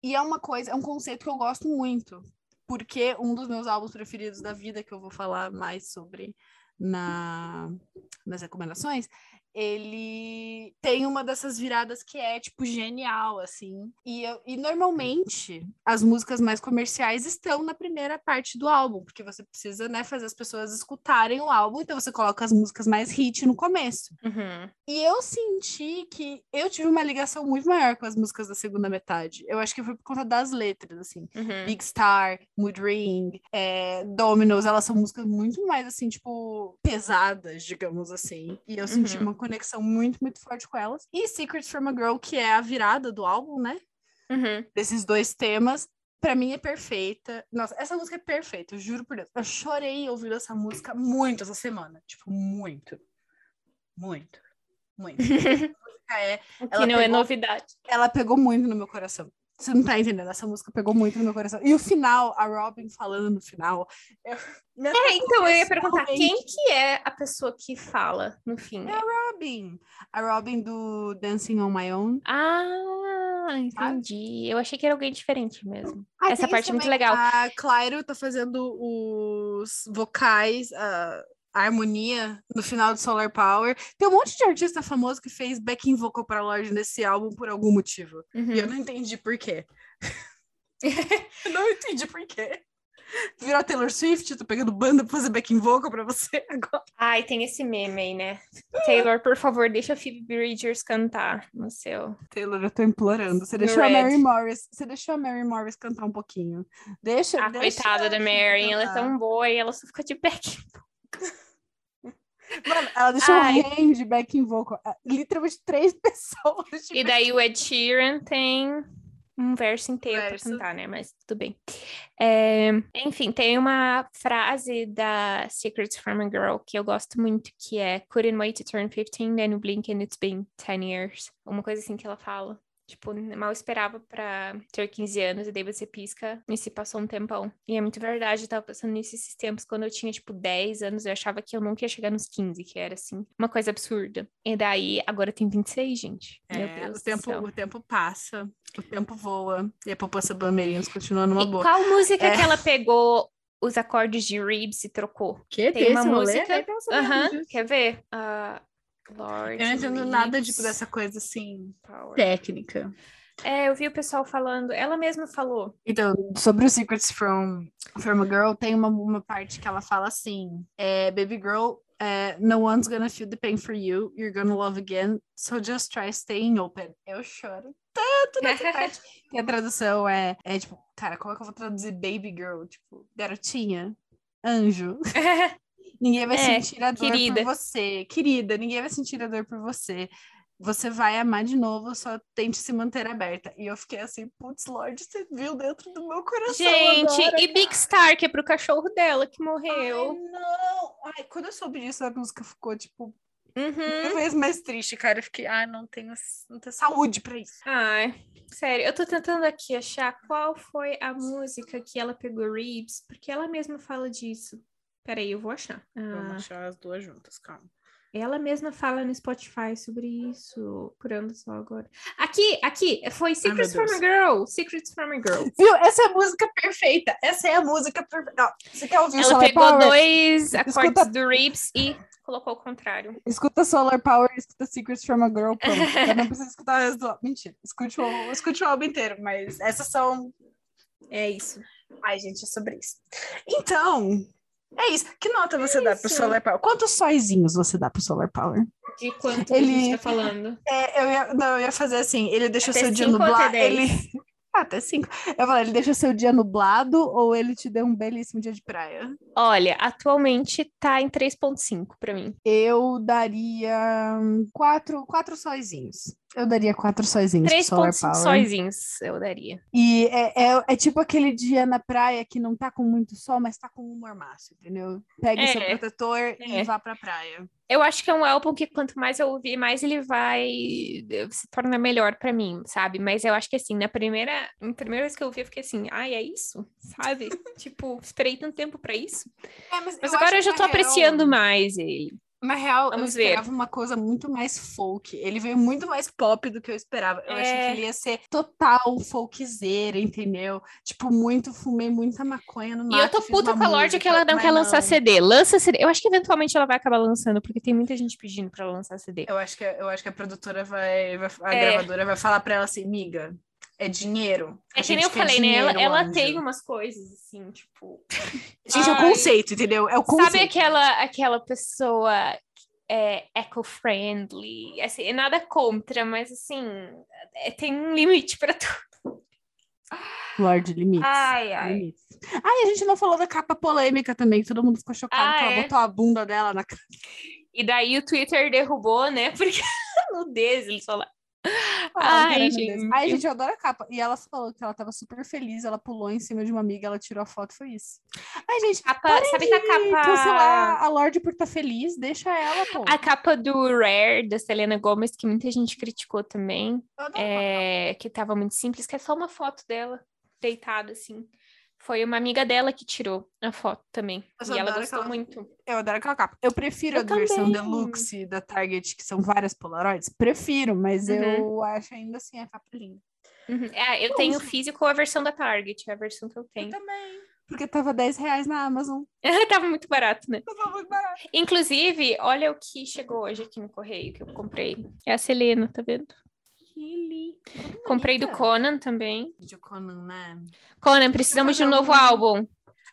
E é uma coisa, é um conceito que eu gosto muito, porque um dos meus álbuns preferidos da vida, que eu vou falar mais sobre na, nas recomendações, ele tem uma dessas viradas que é, tipo, genial, assim. E, eu, e normalmente as músicas mais comerciais estão na primeira parte do álbum, porque você precisa, né, fazer as pessoas escutarem o álbum, então você coloca as músicas mais hit no começo. Uhum. E eu senti que eu tive uma ligação muito maior com as músicas da segunda metade. Eu acho que foi por conta das letras, assim. Uhum. Big Star, Mood Ring, é, Dominoes, elas são músicas muito mais, assim, tipo, pesadas, digamos assim. E eu senti Uhum. uma conexão muito, muito forte com elas. E Secrets from a Girl, que é a virada do álbum, né? Uhum. Desses dois temas. Pra mim é perfeita. Nossa, essa música é perfeita, eu juro por Deus. Eu chorei ouvindo essa música muito essa semana. Tipo, muito. Muito. Muito. Essa música é O que Ela não é pegou- novidade. ela pegou muito no meu coração. Você não tá entendendo? Essa música pegou muito no meu coração. E o final, a Robin falando no final. eu- É, então eu ia perguntar, realmente- quem que é a pessoa que fala no fim? É a Robin. A Robin do Dancing on My Own. Ah, entendi. Eu achei que era alguém diferente mesmo. Ah, Essa parte é muito legal. A Clairo tá fazendo os vocais, a harmonia no final de Solar Power. Tem um monte de artista famoso que fez backing vocal pra Lorde nesse álbum por algum motivo. Uhum. E eu não entendi por quê. não entendi por quê. Virou a Taylor Swift, tô pegando banda pra fazer backing vocal pra você agora. Ai, tem esse meme aí, né? Taylor, por favor, deixa a Phoebe Bridgers cantar no seu. Taylor, eu tô implorando. Você No deixou a Red. Mary Morris. Você deixou a Mary Morris cantar um pouquinho. Deixa. A deixa coitada da a Mary, ela é cantar. tão boa e ela só fica de back. Mano, ela deixou Ai. um range de backing vocal. ah, Literalmente três pessoas. de E daí o Ed Sheeran tem um verso inteiro Verso. pra cantar, né? Mas tudo bem. É, Enfim, tem uma frase da Secrets from a Girl que eu gosto muito, que é Couldn't wait to turn 15, then you blink and it's been 10 years. Uma coisa assim que ela fala. Tipo, mal esperava pra ter 15 anos e daí você pisca e se passou um tempão. E é muito verdade, eu tava pensando nisso esses tempos. Quando eu tinha, tipo, 10 anos, eu achava que eu nunca ia chegar nos 15, que era, assim, uma coisa absurda. E daí, agora tem 26, gente. Meu É, Deus o, tempo, do céu. o tempo passa, o tempo voa. E a poupança Bamerinhos continua numa E boa. qual música É. que ela pegou os acordes de Reeves e trocou? Que? Tem uma esse rolê? música- disso. quer ver? Ah, Lord Eu não entendo nada, tipo, dessa coisa, assim, Power. técnica. É, eu vi o pessoal falando, ela mesma falou. Então, sobre o Secrets from, from a Girl, tem uma, uma parte que ela fala assim: é, Baby girl, é, no one's gonna feel the pain for you, you're gonna love again, so just try staying open. Eu choro tanto nessa parte. Que a tradução é, é tipo, cara, como é que eu vou traduzir Baby Girl? Tipo, garotinha, anjo. Ninguém vai É, sentir a dor querida. por você. Querida, ninguém vai sentir a dor por você. Você vai amar de novo, só tente se manter aberta. E eu fiquei assim, putz, Lorde, você viu dentro do meu coração Gente, agora, e Big Star, que é pro cachorro dela que Ai, morreu. não! Ai, quando eu soube disso, a música ficou, tipo, Uhum. mil vezes mais triste, cara. Eu fiquei, ai, não tenho, não tenho saúde pra isso. Ai, sério, eu tô tentando aqui achar qual foi a música que ela pegou Reeves, porque ela mesma fala disso. Peraí, eu vou achar. Vamos Ah, achar as duas juntas, calma. ela mesma fala no Spotify sobre isso. Procurando só agora. Aqui, aqui, foi Secrets meu from a. Girl. Secrets from a Girl. Viu? Essa é a música perfeita. Essa é a música perfeita. Você quer ouvir o Ela Solar pegou Power? dois acordes Escuta- do Reeves e colocou o contrário. Escuta Solar Power e escuta Secrets from a Girl, pronto. Não precisa escutar do álbum. Mentira. Escute o, escute o álbum inteiro, mas essas são... É isso. Ai, gente, é sobre isso. Então, é isso. Que nota você dá pro isso. Solar Power? Quantos sóizinhos você dá pro Solar Power? De quanto Ele- a gente tá falando? É, eu ia, não, eu ia fazer assim, ele deixa Até seu dia nublado. Ele... Ah, até cinco. Eu ele deixa seu dia nublado ou ele te deu um belíssimo dia de praia? Olha, atualmente tá em 3.5 pra mim. Eu daria hum, quatro, quatro sóizinhos. Eu daria quatro Solar 3.5 Power. sóizinhos eu daria. E é, é, é tipo aquele dia na praia que não tá com muito sol, mas tá com um mormaço, entendeu? Pegue seu É, protetor é. e vá pra praia. Eu acho que é um álbum que quanto mais eu ouvir, mais ele vai eh, se torna melhor pra mim, sabe? Mas eu acho que assim, na primeira, na primeira vez que eu ouvi, eu fiquei assim, ai, é isso, sabe? tipo, esperei tanto tempo pra isso. É, mas Mas agora eu já tô real, apreciando mais ele. Na real, Vamos eu esperava uma coisa muito mais folk. Ele veio muito mais pop do que eu esperava. Eu achei É. que ele ia ser total folkzeira, entendeu? Tipo, muito, fumei muita maconha no E mato. eu tô puta com a Lorde que ela não quer lançar. CD. Lança CD. Eu acho que eventualmente ela vai acabar lançando, porque tem muita gente pedindo pra lançar CD. Eu acho que, eu acho que a produtora vai, vai- a É. gravadora vai falar pra ela assim, miga, é dinheiro. É que nem eu falei, né? Ela, dinheiro, ela anjo." tem umas coisas assim, tipo. Gente, é o Ai. conceito, entendeu? É o conceito. Sabe aquela, aquela pessoa é, eco-friendly? Assim, nada contra, mas assim, é, tem um limite pra tudo. Lorde Limites. Ai, ai. Limites. Ai, a gente não falou da capa polêmica também, que todo mundo ficou chocado Ah, que ela é? botou a bunda dela na capa. E daí o Twitter derrubou, né? Porque nudez, eles falaram. Ai, Ai, gente. Ai, gente, eu adoro a capa. E ela falou que ela tava super feliz, ela pulou em cima de uma amiga, ela tirou a foto, foi isso. Ai, gente, Capa, sabe de a capa. cancelar a Lorde por estar feliz, deixa ela, pô. A capa do Rare, da Selena Gomez, que muita gente criticou também, é, que tava muito simples, que é só uma foto dela, deitada assim. Foi uma amiga dela que tirou a foto também. Eu E ela gostou aquela- muito. Eu adoro aquela capa. Eu prefiro Eu a versão também. deluxe da Target, que são várias Polaroids. Prefiro, mas Uhum. eu acho ainda assim a capa linda. Uhum. É, eu tenho físico a versão da Target, é a versão que eu tenho. também. Porque tava 10 reais na Amazon. Tava muito barato, né? Tava muito barato. Inclusive, olha o que chegou hoje aqui no correio que eu comprei. É a Selena, tá vendo? Comprei do Conan também. De Conan, né? Conan, precisamos de um novo um- álbum.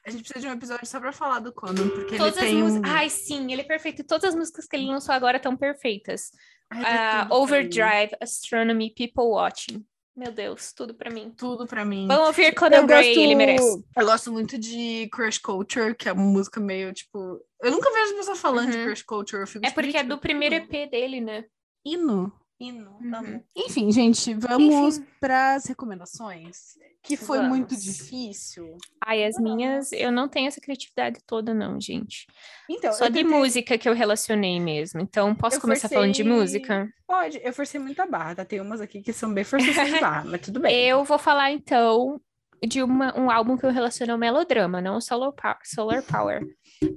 A gente precisa de um episódio só pra falar do Conan, porque Todas ele as tem músicas. um... Ai, sim, ele é perfeito. Todas as músicas que ele lançou agora estão perfeitas. Ai, mim. Overdrive, Astronomy, People Watching. Meu Deus, tudo pra mim. Tudo pra mim. Vamos ouvir Conan Gray, ele merece. Eu gosto muito de Crush Culture, que é uma música meio, tipo... Eu nunca vejo as pessoas falando de Uhum. Crush Culture. Eu fico, É tipo, porque é do primeiro. EP dele, né? Hino. Hino. Uhum. Enfim, gente, vamos para as recomendações. Que foi Vamos. muito difícil. Ai, as minhas, eu não tenho essa criatividade toda, não, gente. Então, Só de tentei- música que eu relacionei mesmo. Então, posso Eu começar falando de forcei- música? Pode, eu forcei muito a barra, tá? Tem umas aqui que são bem forçações de barra, mas tudo bem. Eu vou falar, então, de uma- um álbum que eu relaciono ao melodrama, não ao Pow- Solar Power.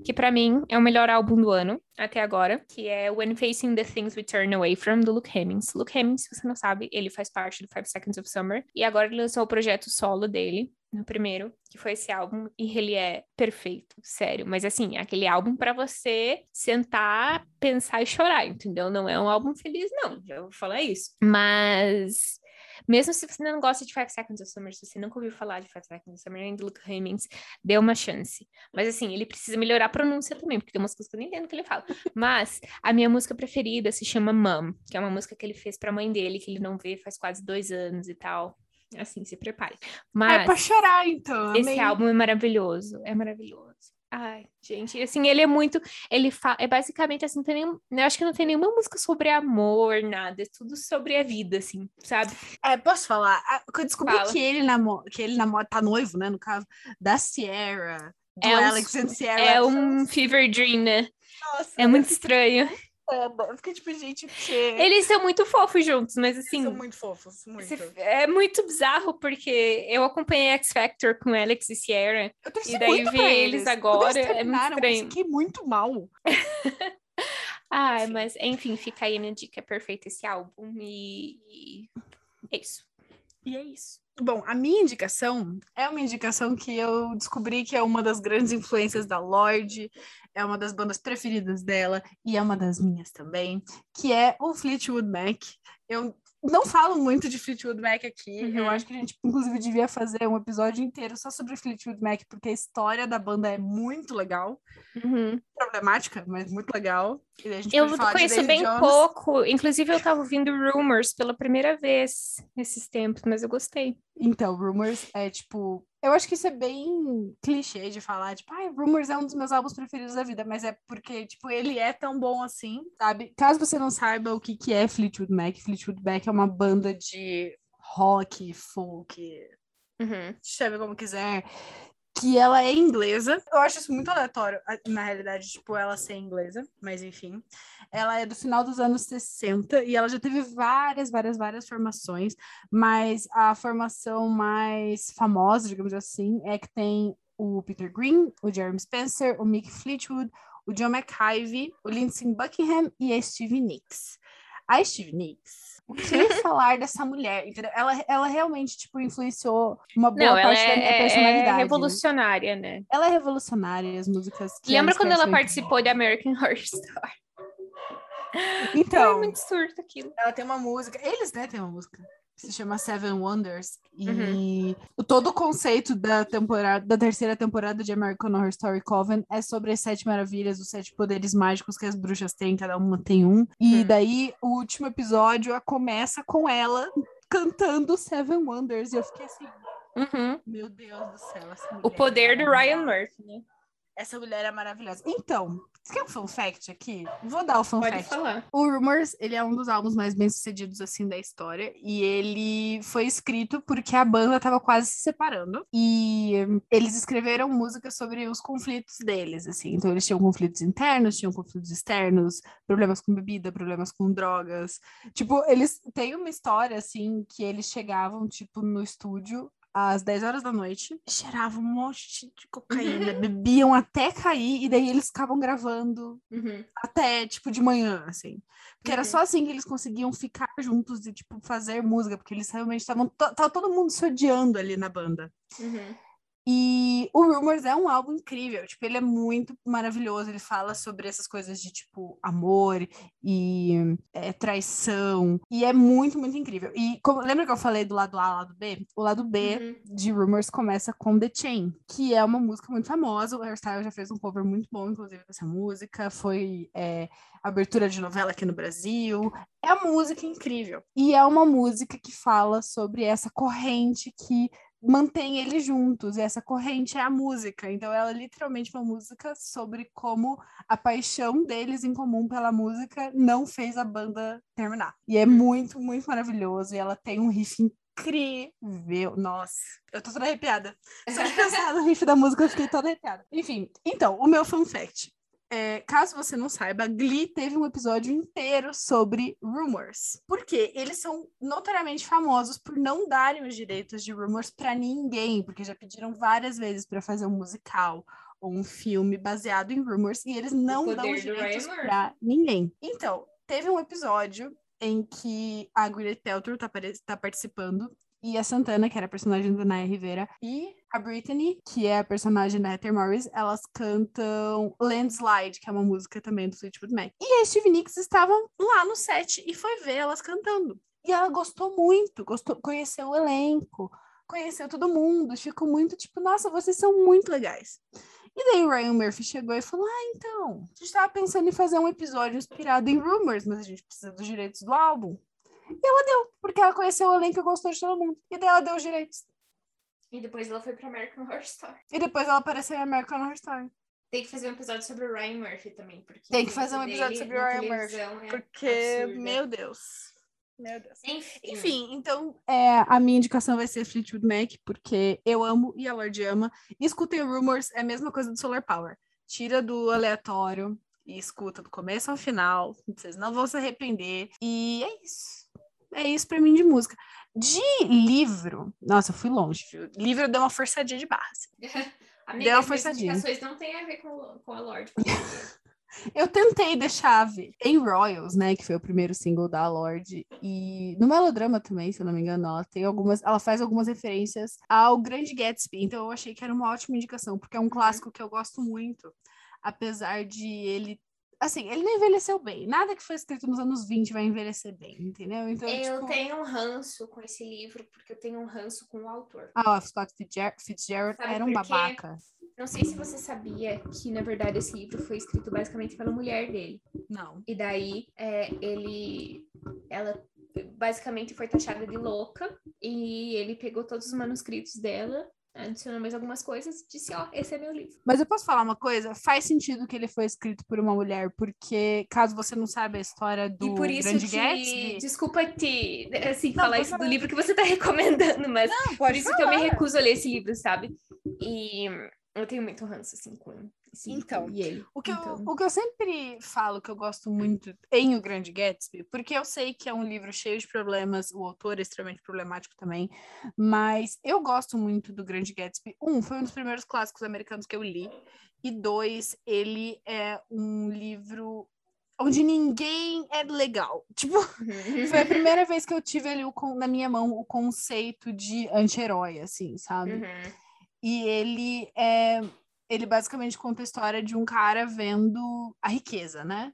Que pra mim é o melhor álbum do ano, até agora, que é When Facing the Things We Turn Away From, do Luke Hemmings. Luke Hemmings, se você não sabe, ele faz parte do Five Seconds of Summer. E agora ele lançou o projeto solo dele, no primeiro, que foi esse álbum, e ele é perfeito, sério. Mas assim, é aquele álbum pra você sentar, pensar e chorar, entendeu? Não é um álbum feliz, não, já vou falar isso. Mas mesmo se você não gosta de Five Seconds of Summer, se você nunca ouviu falar de Five Seconds of Summer nem do Luke Hemmings, dê uma chance. Mas assim, ele precisa melhorar a pronúncia também, porque tem umas coisas que eu nem entendo o que ele fala. Mas a minha música preferida se chama Mom, que é uma música que ele fez pra mãe dele, que ele não vê faz quase dois anos e tal. Assim, se prepare. É pra Mas chorar, então. esse amei. álbum é maravilhoso, é maravilhoso. Ai, gente, assim, ele é muito. Ele fala. É basicamente assim, tem nenhum, eu acho que não tem nenhuma música sobre amor, nada. É tudo sobre a vida, assim, sabe? É, posso falar? Eu descobri Fala. que ele, namo... que ele namora, tá noivo, né, no caso, da Sierra, do É um- Alex and Sierra. É um fever dream, né? Nossa, É muito estranho. Eu fiquei tipo, gente, porque... Eles são muito fofos juntos, mas assim. são muito fofos, muito. É muito bizarro, porque eu acompanhei X Factor com Alex e Sierra. Eu E daí muito ver eles Quando agora eles é muito estranho. Eu fiquei muito mal. Ai, Enfim. mas enfim, fica aí a minha dica. É perfeito esse álbum. E. e É isso. E é isso. Bom, a minha indicação é uma indicação que eu descobri que é uma das grandes influências da Lorde, é uma das bandas preferidas dela e é uma das minhas também, que é o Fleetwood Mac. Eu não falo muito de Fleetwood Mac aqui, eu Uhum. acho que a gente, inclusive, devia fazer um episódio inteiro só sobre Fleetwood Mac, porque a história da banda é muito legal, Uhum. Problemática, mas muito legal. E Eu conheço bem Jones. pouco. Inclusive, eu tava ouvindo Rumors pela primeira vez nesses tempos, mas eu gostei. Então, Rumors é tipo. Eu acho que isso é bem clichê de falar, tipo, ai, Rumors é um dos meus álbuns preferidos da vida, mas é porque, tipo, ele é tão bom assim, sabe? Caso você não saiba o que, que é Fleetwood Mac, Fleetwood Mac é uma banda de rock, folk, Uhum. chame como quiser, que ela é inglesa. Eu acho isso muito aleatório, na realidade, tipo, ela ser inglesa, mas enfim. Ela é do final dos anos 60 e ela já teve várias, várias, várias formações, mas a formação mais famosa, digamos assim, é que tem o Peter Green, o Jeremy Spencer, o Mick Fleetwood, o John McIvey, o Lindsey Buckingham e a Stevie Nicks. A Stevie Nicks, o que falar dessa mulher? Entendeu? Ela, ela realmente, tipo, influenciou uma boa Não, parte ela da minha é, personalidade. é revolucionária, né? Ela é revolucionária, as músicas que Lembra quando ela participou de American Horror Story? Então, Foi muito surto aquilo. ela tem uma música, eles, né, tem uma música, se chama Seven Wonders, e Uhum. todo o conceito da temporada, da terceira temporada de American Horror Story Coven é sobre as sete maravilhas, os sete poderes mágicos que as bruxas têm, cada uma tem um, e Hum. daí o último episódio a- começa com ela cantando Seven Wonders, e eu fiquei assim, Uhum. meu Deus do céu, O poder é do Ryan. Murphy, né? Essa mulher é maravilhosa. Então, você quer um fun fact aqui? Vou dar o fun Pode fact. falar. O Rumors, ele é um dos álbuns mais bem-sucedidos, assim, da história. E ele foi escrito porque a banda tava quase se separando. E eles escreveram músicas sobre os conflitos deles, assim. Então, eles tinham conflitos internos, tinham conflitos externos, problemas com bebida, problemas com drogas. Tipo, eles têm uma história, assim, que eles chegavam, tipo, no estúdio às 10 horas da noite, cheiravam um monte de cocaína, bebiam até cair, e daí eles ficavam gravando Uhum. até, tipo, de manhã, assim. Porque era Uhum. só assim que eles conseguiam ficar juntos e, tipo, fazer música, porque eles realmente estavam. Tava todo mundo se odiando ali na banda. Uhum. E o Rumors é um álbum incrível, tipo, ele é muito maravilhoso. Ele fala sobre essas coisas de, tipo, amor e é, traição. E é muito, muito incrível. E como- lembra que eu falei do lado A, lado B? O lado B Uhum. de Rumors começa com The Chain, que é uma música muito famosa. O Hairstyle já fez um cover muito bom, inclusive, dessa música. Foi é, abertura de novela aqui no Brasil. É uma música incrível. E é uma música que fala sobre essa corrente que mantém eles juntos. E essa corrente é a música. Então, ela é literalmente uma música sobre como a paixão deles em comum pela música não fez a banda terminar. E é muito, muito maravilhoso. E ela tem um riff incrível. Nossa, eu tô toda arrepiada. Só de pensar no riff da música, eu fiquei toda arrepiada. Enfim, então, o meu fun fact. É, caso você não saiba, Glee teve um episódio inteiro sobre rumors. Porque eles são notoriamente famosos por não darem os direitos de rumors para ninguém, porque já pediram várias vezes para fazer um musical ou um filme baseado em rumors e eles não dão os direitos para ninguém. Então, teve um episódio em que a Gwyneth Paltrow tá, tá participando e a Santana, que era a personagem da Naya Rivera, e a Brittany, que é a personagem da Heather Morris, elas cantam Landslide, que é uma música também do Fleetwood Mac. E a Stevie Nicks estavam lá no set e foi ver elas cantando. E ela gostou muito, gostou, conheceu o elenco, conheceu todo mundo, ficou muito tipo, nossa, vocês são muito legais. E daí o Ryan Murphy chegou e falou: Ah, então, a gente tava pensando em fazer um episódio inspirado em Rumors, mas a gente precisa dos direitos do álbum. E ela deu, porque ela conheceu o elenco e gostou de todo mundo. E daí ela deu os direitos. E depois ela foi pra American Horror Story. E depois ela apareceu em American Horror Story. Tem que fazer um episódio sobre o Ryan Murphy também. Porque Tem que fazer um dele episódio sobre o Ryan televisão é Porque, absurdo. meu Deus. Meu Deus. Enfim. Enfim, então é, a minha indicação vai ser Fleetwood Mac, porque eu amo e a Lorde ama. E escutem Rumors, é a mesma coisa do Solar Power. Tira do aleatório e escuta do começo ao final. Vocês não vão se arrepender. E é isso. É isso pra mim de música. De livro, nossa, eu fui longe, viu? Livro deu uma forçadinha de barra. assim. Amiga, Deu uma as forçadinha. indicações não tem a ver com, com a Lorde. Eu tentei deixar ver em Royals, né, que foi o primeiro single da Lorde, e no melodrama também, se eu não me engano, ela tem algumas, ela faz algumas referências ao Grande Gatsby, então eu achei que era uma ótima indicação, porque é um clássico que eu gosto muito, apesar de ele Assim, ele não envelheceu bem. Nada que foi escrito nos anos 20 vai envelhecer bem, entendeu? Então, Eu tipo... tenho um ranço com esse livro, porque eu tenho um ranço com o autor. Ah, o Scott Fitzger- Fitzgerald Sabe era um babaca. Não sei se você sabia que, na verdade, esse livro foi escrito basicamente pela mulher dele. Não. E daí, é, ele... Ela basicamente foi taxada de louca. E ele pegou todos os manuscritos dela, adicionou mais algumas coisas disse, ó, esse é meu livro. Mas eu posso falar uma coisa? Faz sentido que ele foi escrito por uma mulher, porque caso você não saiba a história do e por isso Grande que... Gatsby... Desculpa te, assim, Não, falar isso do falar. livro que você tá recomendando, mas Não, por isso que eu me recuso a ler esse livro, sabe? E eu tenho muito ranço, assim, com Então, e ele. O que, então. eu, o que eu sempre falo que eu gosto muito em O Grande Gatsby, porque eu sei que é um livro cheio de problemas, o autor é extremamente problemático também, mas eu gosto muito do Grande Gatsby. Um, foi um dos primeiros clássicos americanos que eu li, e dois, ele é um livro onde ninguém é legal. Tipo, Uhum. foi a primeira vez que eu tive ali o na minha mão o conceito de anti-herói, assim, sabe? Uhum. E ele é. Ele basicamente conta a história de um cara vendo a riqueza, né?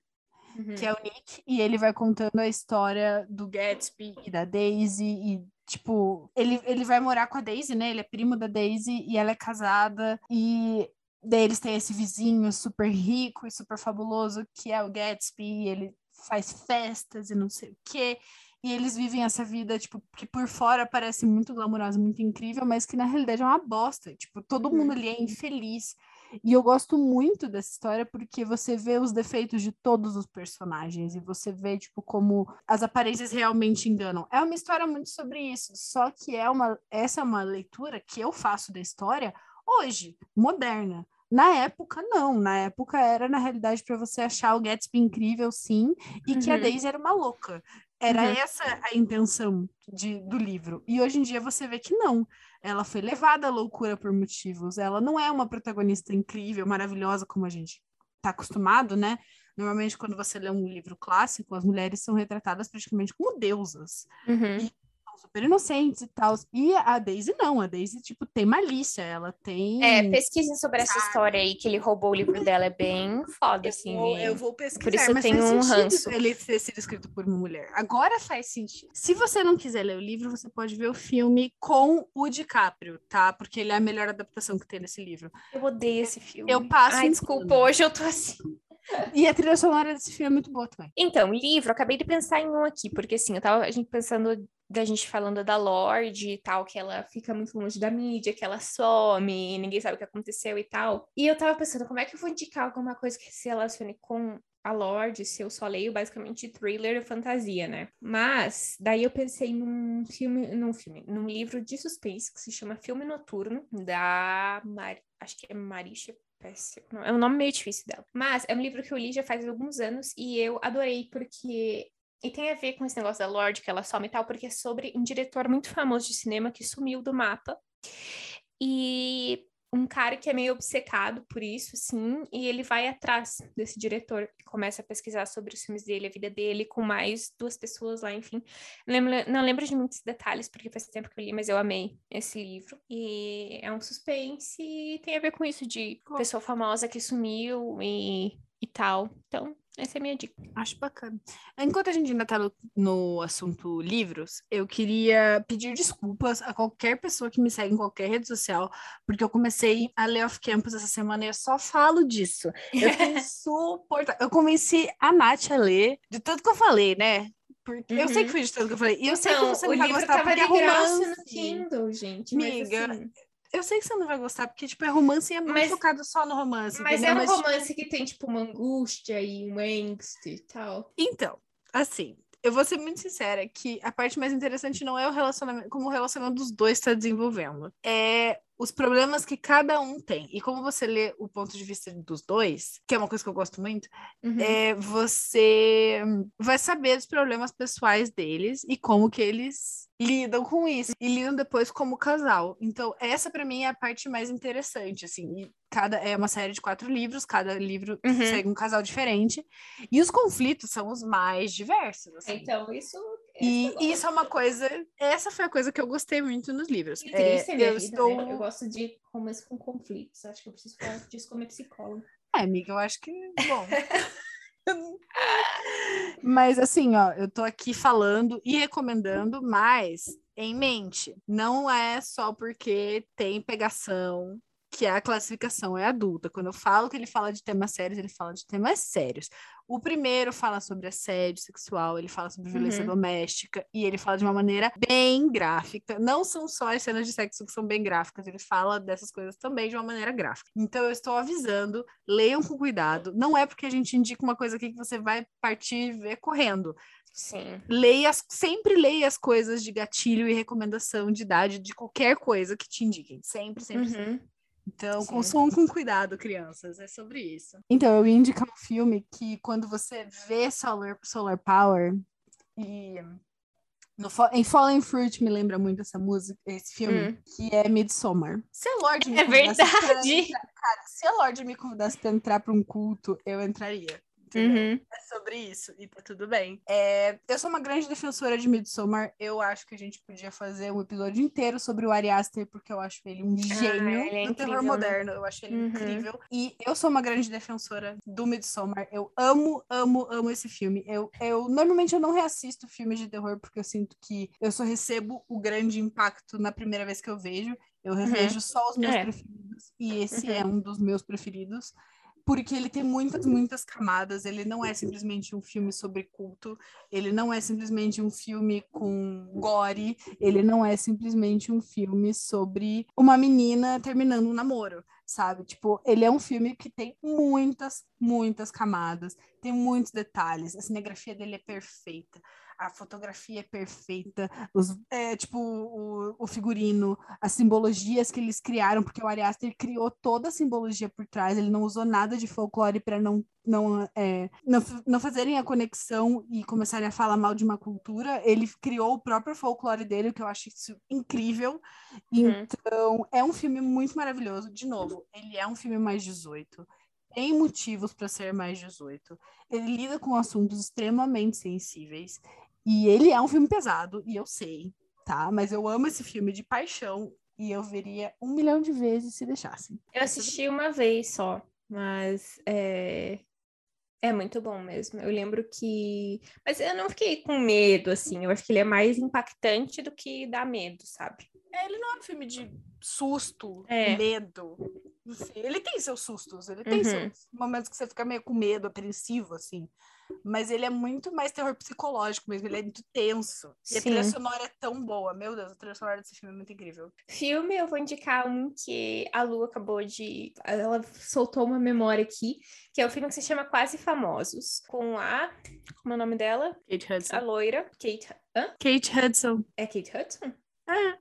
Uhum. Que é o Nick, e ele vai contando a história do Gatsby e da Daisy, e, tipo, ele, ele vai morar com a Daisy, né? Ele é primo da Daisy e ela é casada, e daí eles têm esse vizinho super rico e super fabuloso, que é o Gatsby, e ele faz festas e não sei o quê. E eles vivem essa vida, tipo, que por fora parece muito glamourosa, muito incrível, mas que na realidade é uma bosta. Tipo, todo Uhum. mundo ali é infeliz. E eu gosto muito dessa história porque você vê os defeitos de todos os personagens e você vê, tipo, como as aparências realmente enganam. É uma história muito sobre isso, só que é uma, essa é uma leitura que eu faço da história hoje, moderna. Na época, não. Na época era, na realidade, para você achar o Gatsby incrível, sim, e que a Uhum. Daisy era uma louca. Era Uhum. essa a intenção de, do livro. E hoje em dia você vê que não. Ela foi levada à loucura por motivos. Ela não é uma protagonista incrível, maravilhosa, como a gente está acostumado, né? Normalmente, quando você lê um livro clássico, as mulheres são retratadas praticamente como deusas. Uhum. São super inocentes e tal. E a Daisy não. A Daisy, tipo, tem malícia. Ela tem... É, pesquisem sobre essa Sabe? história aí, que ele roubou o livro dela, é bem foda, assim. Eu vou, eu vou pesquisar, por isso eu mas tenho faz um ranço. ele ter sido escrito por uma mulher. Agora faz sentido. Se você não quiser ler o livro, você pode ver o filme com o DiCaprio, tá? Porque ele é a melhor adaptação que tem nesse livro. Eu odeio esse filme. Eu passo Ai, desculpa, hoje eu tô assim. E a trilha sonora desse filme é muito boa também. Então, livro, acabei de pensar em um aqui, porque assim, eu tava a gente pensando da gente falando da Lorde e tal, que ela fica muito longe da mídia, que ela some, ninguém sabe o que aconteceu e tal. E eu tava pensando, como é que eu vou indicar alguma coisa que se relacione com a Lorde, se eu só leio basicamente thriller e fantasia, né? Mas daí eu pensei num filme, num filme, num livro de suspense que se chama Filme Noturno, da Mar... acho que é Marisha É um nome meio difícil dela. Mas é um livro que eu li já faz alguns anos e eu adorei porque. E tem a ver com esse negócio da Lorde, que ela some e tal, porque é sobre um diretor muito famoso de cinema que sumiu do mapa. E um cara que é meio obcecado por isso, assim, e ele vai atrás desse diretor e começa a pesquisar sobre os filmes dele, a vida dele, com mais duas pessoas lá, enfim. Não lembro, não lembro de muitos detalhes, porque faz tempo que eu li, mas eu amei esse livro. E é um suspense e tem a ver com isso de pessoa famosa que sumiu e, e tal. Então, essa é a minha dica. Acho bacana. Enquanto a gente ainda tá no, no assunto livros, eu queria pedir desculpas a qualquer pessoa que me segue em qualquer rede social, porque eu comecei a ler Off Campus essa semana e eu só falo disso. Eu insuportável. Eu convenci a Nath a ler, de tudo que eu falei, né? Porque eu sei que foi de tudo que eu falei. E eu sei que você Uhum. Então, o não vai gostar porque é romance. no Kindle, gente. Mas, Miga, assim, Eu sei que você não vai gostar, porque, tipo, é romance e é muito Mas- focado só no romance. mas entendeu? é um tipo, romance que tem, tipo, uma angústia e um angst e tal. Então, assim, eu vou ser muito sincera que a parte mais interessante não é o relacionamento, como o relacionamento dos dois está desenvolvendo. É os problemas que cada um tem. E como você lê o ponto de vista dos dois, que é uma coisa que eu gosto muito, Uhum. é, você vai saber dos problemas pessoais deles e como que eles lidam com isso e lidam depois como casal. Então, essa para mim é a parte mais interessante, assim. Cada é uma série de quatro livros, cada livro Uhum. segue um casal diferente e os conflitos são os mais diversos. assim. Então, isso. E isso é uma coisa, essa foi a coisa que eu gostei muito nos livros. Que triste é eu vida, estou, né? Eu gosto de romance com conflitos. Acho que eu preciso falar disso como psicóloga. É, amiga, eu acho que, bom. mas assim, ó, eu tô aqui falando e recomendando, mas em mente, não é só porque tem pegação que a classificação é adulta. Quando eu falo que ele fala de temas sérios, ele fala de temas sérios. O primeiro fala sobre assédio sexual, ele fala sobre violência Uhum. doméstica e ele fala de uma maneira bem gráfica. Não são só as cenas de sexo que são bem gráficas, ele fala dessas coisas também de uma maneira gráfica. Então eu estou avisando, leiam com cuidado. Não é porque a gente indica uma coisa aqui que você vai partir e ver correndo. Sim. Leia, sempre leia as coisas de gatilho e recomendação de idade de qualquer coisa que te indiquem. Sempre, sempre. sempre. Então, Sim. consumam com cuidado, crianças. É sobre isso. Então, eu ia indicar um filme que, quando você vê Solar, Solar Power, e no, em Fallen Fruit me lembra muito essa música, esse filme, Hum. que é Midsommar. Se a Lorde me É convidasse pra verdade. entrar- cara, se a Lorde me convidasse pra entrar pra um culto, eu entraria. Uhum. É sobre isso, e tá tudo bem. É, eu sou uma grande defensora de Midsommar. Eu acho que a gente podia fazer um episódio inteiro sobre o Ari Aster, porque eu acho ele um gênio ele é do terror né? moderno. Eu acho ele Uhum. incrível. E eu sou uma grande defensora do Midsommar. Eu amo, amo, amo esse filme. Eu, eu normalmente eu não reassisto filmes de terror, porque eu sinto que eu só recebo o grande impacto na primeira vez que eu vejo. Eu revejo só os meus É. preferidos. E esse Uhum. é um dos meus preferidos porque ele tem muitas, muitas camadas. Ele não é simplesmente um filme sobre culto, ele não é simplesmente um filme com gore, ele não é simplesmente um filme sobre uma menina terminando um namoro, sabe? Tipo, ele é um filme que tem muitas, muitas camadas, tem muitos detalhes. A cinegrafia dele é perfeita. A fotografia é perfeita, os, é, tipo, o, o figurino, as simbologias que eles criaram, porque o Ari Aster criou toda a simbologia por trás, ele não usou nada de folclore para não, não, é, não, não fazerem a conexão e começarem a falar mal de uma cultura. Ele criou o próprio folclore dele, que eu acho isso incrível. Uhum. Então, é um filme muito maravilhoso. De novo, ele é um filme mais 18. Tem motivos para ser mais 18. Ele lida com assuntos extremamente sensíveis. E ele é um filme pesado, e eu sei, tá? Mas eu amo esse filme de paixão e eu veria um milhão de vezes se deixassem. Eu assisti uma vez só, mas é... é muito bom mesmo. Eu lembro que. Mas eu não fiquei com medo, assim. Eu acho que ele é mais impactante do que dá medo, sabe? É, ele não é um filme de susto, É. medo. Não sei, Ele tem seus sustos, ele tem Uhum. seus momentos que você fica meio com medo, apreensivo, assim. Mas ele é muito mais terror psicológico mesmo, ele é muito tenso. E a trilha sonora é tão boa. Meu Deus, a trilha sonora desse filme é muito incrível. Filme, eu vou indicar um que a Lu acabou de. Ela soltou uma memória aqui, que é o filme que se chama Quase Famosos, com a. Como é o nome dela? Kate A Hudson. loira. Kate. Hã? Kate Hudson. É Kate Hudson? É,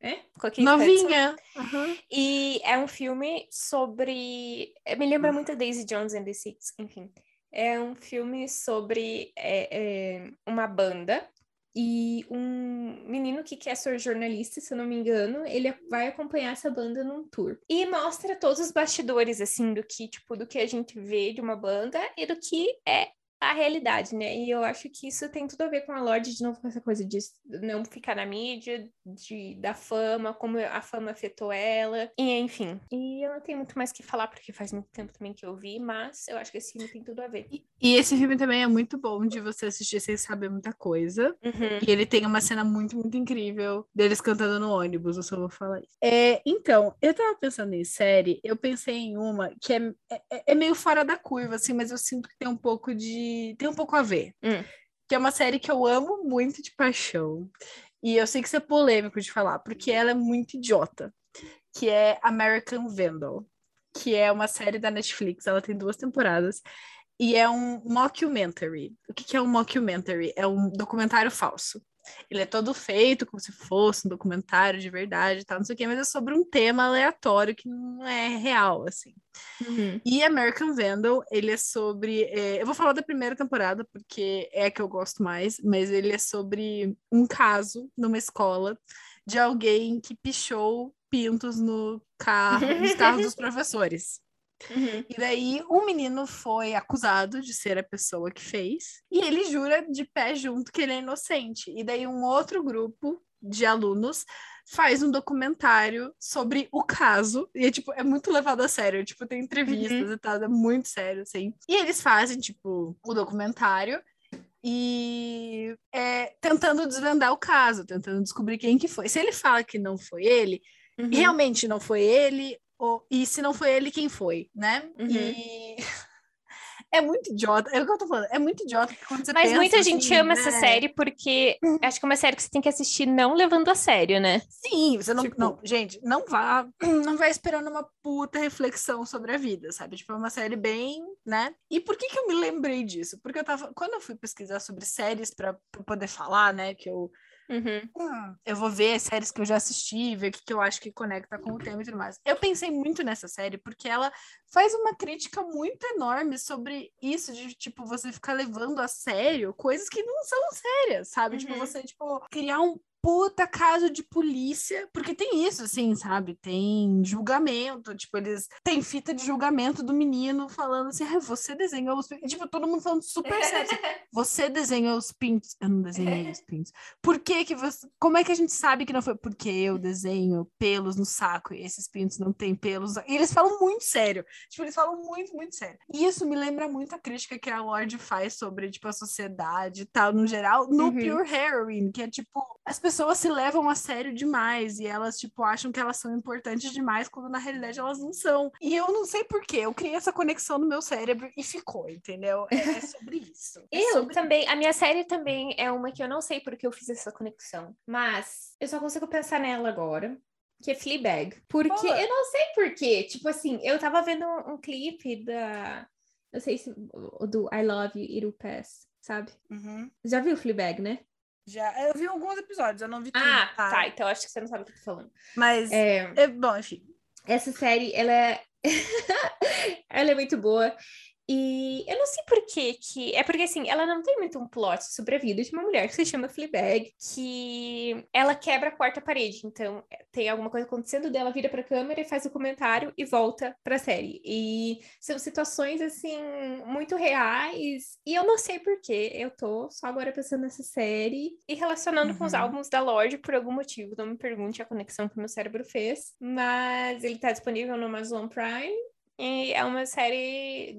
É? Com a Kate Hudson. novinha. Aham. E é um filme sobre. Me lembra muito Daisy Jones and the Six, enfim. É um filme sobre é, é, uma banda e um menino que quer ser jornalista, se eu não me engano, ele vai acompanhar essa banda num tour. E mostra todos os bastidores, assim, do que, tipo, do que a gente vê de uma banda e do que é a realidade, né? E eu acho que isso tem tudo a ver com a Lorde, de novo, com essa coisa de não ficar na mídia, de, da fama, como a fama afetou ela, e enfim. E eu não tenho muito mais o que falar, porque faz muito tempo também que eu vi, mas eu acho que esse filme tem tudo a ver. E, e esse filme também é muito bom de você assistir sem saber muita coisa. Uhum. E ele tem uma cena muito, muito incrível deles cantando no ônibus, eu só vou falar isso. É, então, eu tava pensando em série, eu pensei em uma que é, é, é meio fora da curva, assim, mas eu sinto que tem um pouco de. Tem um pouco a ver. Hum. Que é uma série que eu amo muito de paixão. E eu sei que isso é polêmico de falar, porque ela é muito idiota. Que é American Vandal. Que é uma série da Netflix, ela tem duas temporadas. E é um mockumentary. O que, que é um mockumentary? É um documentário falso. Ele é todo feito como se fosse um documentário de verdade e tal, não sei o quê, mas é sobre um tema aleatório que não é real, assim. Uhum. E American Vandal, ele é sobre. é, eu vou falar da primeira temporada, porque é a que eu gosto mais, mas ele é sobre um caso numa escola de alguém que pichou pintos no carro, nos carros dos professores. Uhum. E daí o menino foi acusado de ser a pessoa que fez, e ele jura de pé junto que ele é inocente. E daí um outro grupo de alunos faz um documentário sobre o caso, e é, tipo, é muito levado a sério, tipo, tem entrevistas e tal, é muito sério, assim. E eles fazem, tipo, o documentário e é, tentando desvendar o caso, tentando descobrir quem que foi. Se ele fala que não foi ele, Uhum. realmente não foi ele, ou, e se não foi ele, quem foi, né? Uhum. E é muito idiota, é o que eu tô falando, é muito idiota quando você Mas pensa, muita gente assim, ama essa né? série porque acho que é uma série que você tem que assistir não levando a sério, né? Sim, você não, Tipo- não, gente, não vá, não vai esperando uma puta reflexão sobre a vida, sabe? Tipo, é uma série bem, né? E por que que eu me lembrei disso? Porque eu tava, quando eu fui pesquisar sobre séries para poder falar, né, que eu Uhum. Hum, eu vou ver as séries que eu já assisti, ver o que, que eu acho que conecta com o tema e tudo mais. Eu pensei muito nessa série porque ela faz uma crítica muito enorme sobre isso de, tipo, você ficar levando a sério coisas que não são sérias, sabe? Tipo, Uhum. você, tipo, criar um puta caso de polícia, porque tem isso, assim, sabe? Tem julgamento, tipo, eles tem fita de julgamento do menino falando assim, ah, você desenhou os pintos. Tipo, todo mundo falando super sério. assim, você desenhou os pintos. Eu não desenhei os pintos. Por que que você... Como é que a gente sabe que não foi? Porque eu desenho pelos no saco e esses pintos não têm pelos. E eles falam muito sério. Tipo, eles falam muito, muito sério. E isso me lembra muito a crítica que a Lorde faz sobre, tipo, a sociedade e tal, no geral, no Uhum. Pure Heroine, que é, tipo, as pessoas se levam a sério demais e elas, tipo, acham que elas são importantes demais, quando na realidade elas não são. E eu não sei porquê, eu criei essa conexão no meu cérebro e ficou, entendeu? É, é sobre isso. É Eu sobre também, a minha série também é uma que eu não sei porque eu fiz essa conexão, mas eu só consigo pensar nela agora, que é Fleabag. Porque Boa. eu não sei porquê, tipo assim, eu tava vendo um, um clipe da, não sei se, o do I Love You, It Will Pass, sabe? Uhum. Já viu Fleabag, né? Já, eu vi alguns episódios, eu não vi tudo, Ah, tá, então acho que você não sabe o que eu tô falando. Mas, É, é, bom, enfim. essa série, ela é... ela é muito boa. E eu não sei por que que... É porque, assim, ela não tem muito um plot sobre a vida de uma mulher que se chama Fleabag, que ela quebra a quarta parede. Então, tem alguma coisa acontecendo dela, vira pra câmera e faz o comentário e volta pra série. E são situações, assim, muito reais. E eu não sei por que eu tô só agora pensando nessa série e relacionando com os Uhum. álbuns da Lorde por algum motivo. Não me pergunte a conexão que meu cérebro fez. Mas ele tá disponível no Amazon Prime. E é uma série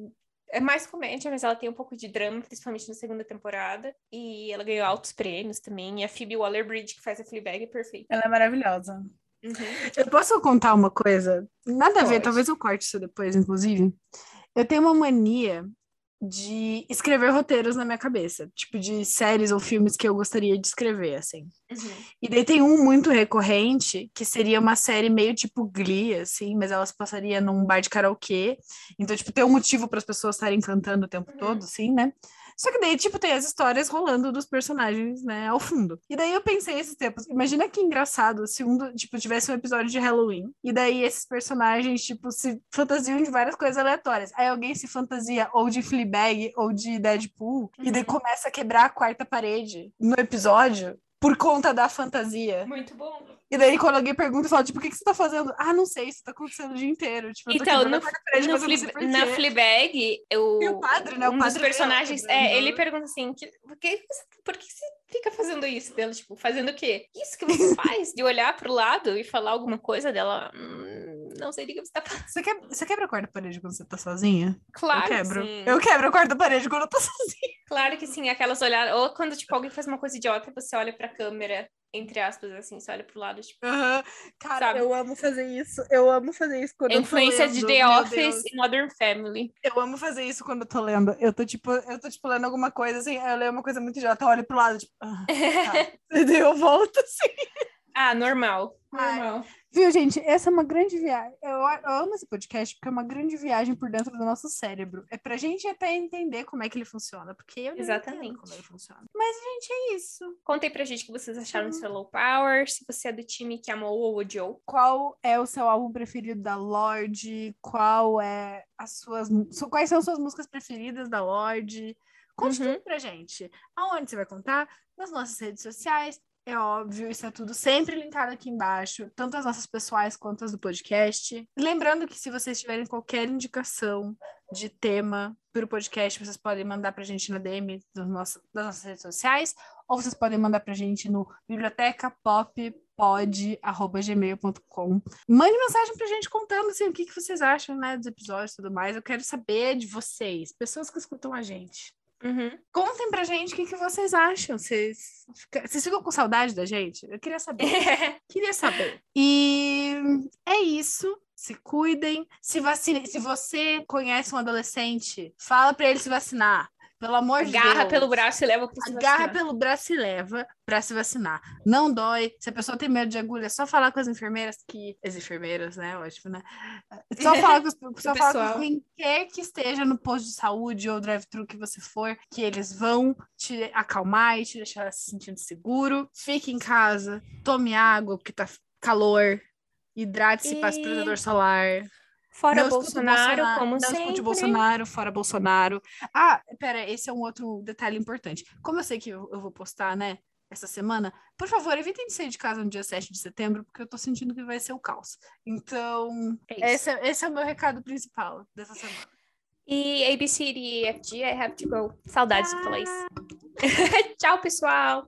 é mais comédia, mas ela tem um pouco de drama, principalmente na segunda temporada. E ela ganhou altos prêmios também. E a Phoebe Waller-Bridge, que faz a Fleabag, é perfeita. Ela é maravilhosa. Uhum. Eu posso contar uma coisa? Nada a ver, Pode. talvez eu corte isso depois, inclusive. Eu tenho uma mania de escrever roteiros na minha cabeça, tipo de séries ou filmes que eu gostaria de escrever, assim. Uhum. E daí tem um muito recorrente, que seria uma série meio tipo Glee, assim, mas ela se passaria num bar de karaokê. Então, tipo, tem um motivo para as pessoas estarem cantando o tempo Uhum. todo, assim, né? Só que daí, tipo, tem as histórias rolando dos personagens, né, ao fundo. E daí eu pensei esses tempos, imagina que engraçado se um, tipo, tivesse um episódio de Halloween, e daí esses personagens, tipo, se fantasiam de várias coisas aleatórias. Aí alguém se fantasia ou de Fleabag ou de Deadpool, e daí Uhum. começa a quebrar a quarta parede no episódio por conta da fantasia. Muito bom. E daí, quando alguém pergunta, fala, tipo, o que, que você tá fazendo? Ah, não sei, isso tá acontecendo o dia inteiro. Tipo, Então, no, por na. Fleabag, eu, E o padre, né? O um dos padre personagens, dela, é, né? ele pergunta assim, que, por, que, você- por que você fica fazendo isso? Dela, tipo, fazendo o quê? Isso que você faz, de olhar pro lado e falar alguma coisa dela, "Hum, não sei do que você tá falando. Você quebra, você quebra a quarta parede quando você tá sozinha? Claro eu que quebro. sim. Eu quebro a quarta parede quando eu tô sozinha. Claro que sim, aquelas olhadas, ou quando, tipo, alguém faz uma coisa idiota, você olha pra câmera, entre aspas, assim, você olha pro lado, tipo, Aham. Cara, Sabe? eu amo fazer isso. Eu amo fazer isso quando influência eu tô de lendo. The Meu Office e Modern Family. Eu amo fazer isso quando eu tô lendo. Eu tô, tipo, eu tô, tipo, lendo alguma coisa, assim, eu leio uma coisa muito idiota, eu olho pro lado, tipo, ah, tá. E eu volto, assim. Ah, normal, Ai. normal. Viu, gente? Essa é uma grande viagem. Eu, eu amo esse podcast porque é uma grande viagem por dentro do nosso cérebro. É pra gente até entender como é que ele funciona, porque eu não Exatamente. entendo como ele funciona. Mas, gente, é isso. Contem pra gente o que vocês acharam de Uhum. Slow Power, se você é do time que amou ou odiou. Qual é o seu álbum preferido da Lorde? Qual é as suas... su- Quais são suas músicas preferidas da Lorde? Conte Uhum. tudo pra gente. Aonde você vai contar? Nas nossas redes sociais. É óbvio, isso é tudo sempre linkado aqui embaixo, tanto as nossas pessoais quanto as do podcast. Lembrando que se vocês tiverem qualquer indicação de tema para o podcast, vocês podem mandar pra gente na DM dos das nossas redes sociais, ou vocês podem mandar pra gente no bibliotecapop.pod@gmail.com. Mande mensagem pra gente contando assim, o que, que vocês acham né, dos episódios e tudo mais. Eu quero saber de vocês, pessoas que escutam a gente. Uhum. Contem pra gente o que, que vocês acham. Vocês, fica- vocês ficam com saudade da gente? Eu queria saber. queria saber. E é isso. Se cuidem. Se vacinem. Se você conhece um adolescente, fala pra ele se vacinar. Pelo amor de Deus. Agarra pelo braço e leva para se Agarra vacinar. pelo braço e leva pra se vacinar. Não dói. Se a pessoa tem medo de agulha, é só falar com as enfermeiras que. As enfermeiras, né? Ótimo, né? Só falar com, os... só falar com quem quer que esteja no posto de saúde ou drive-thru que você for, que eles vão te acalmar e te deixar se sentindo seguro. Fique em casa, tome água, porque tá calor. Hidrate-se, passe E- protetor solar. Fora Não escute o Bolsonaro, como não sempre. escute o Bolsonaro, fora Bolsonaro. Ah, pera, esse é um outro detalhe importante. Como eu sei que eu, eu vou postar, né, essa semana, por favor, evitem de sair de casa no dia 7 de setembro, porque eu tô sentindo que vai ser o caos. Então, É esse, é- esse é o meu recado principal dessa semana. E ABCD, EFG, I have to go. Saudades de falar isso. Tchau, pessoal.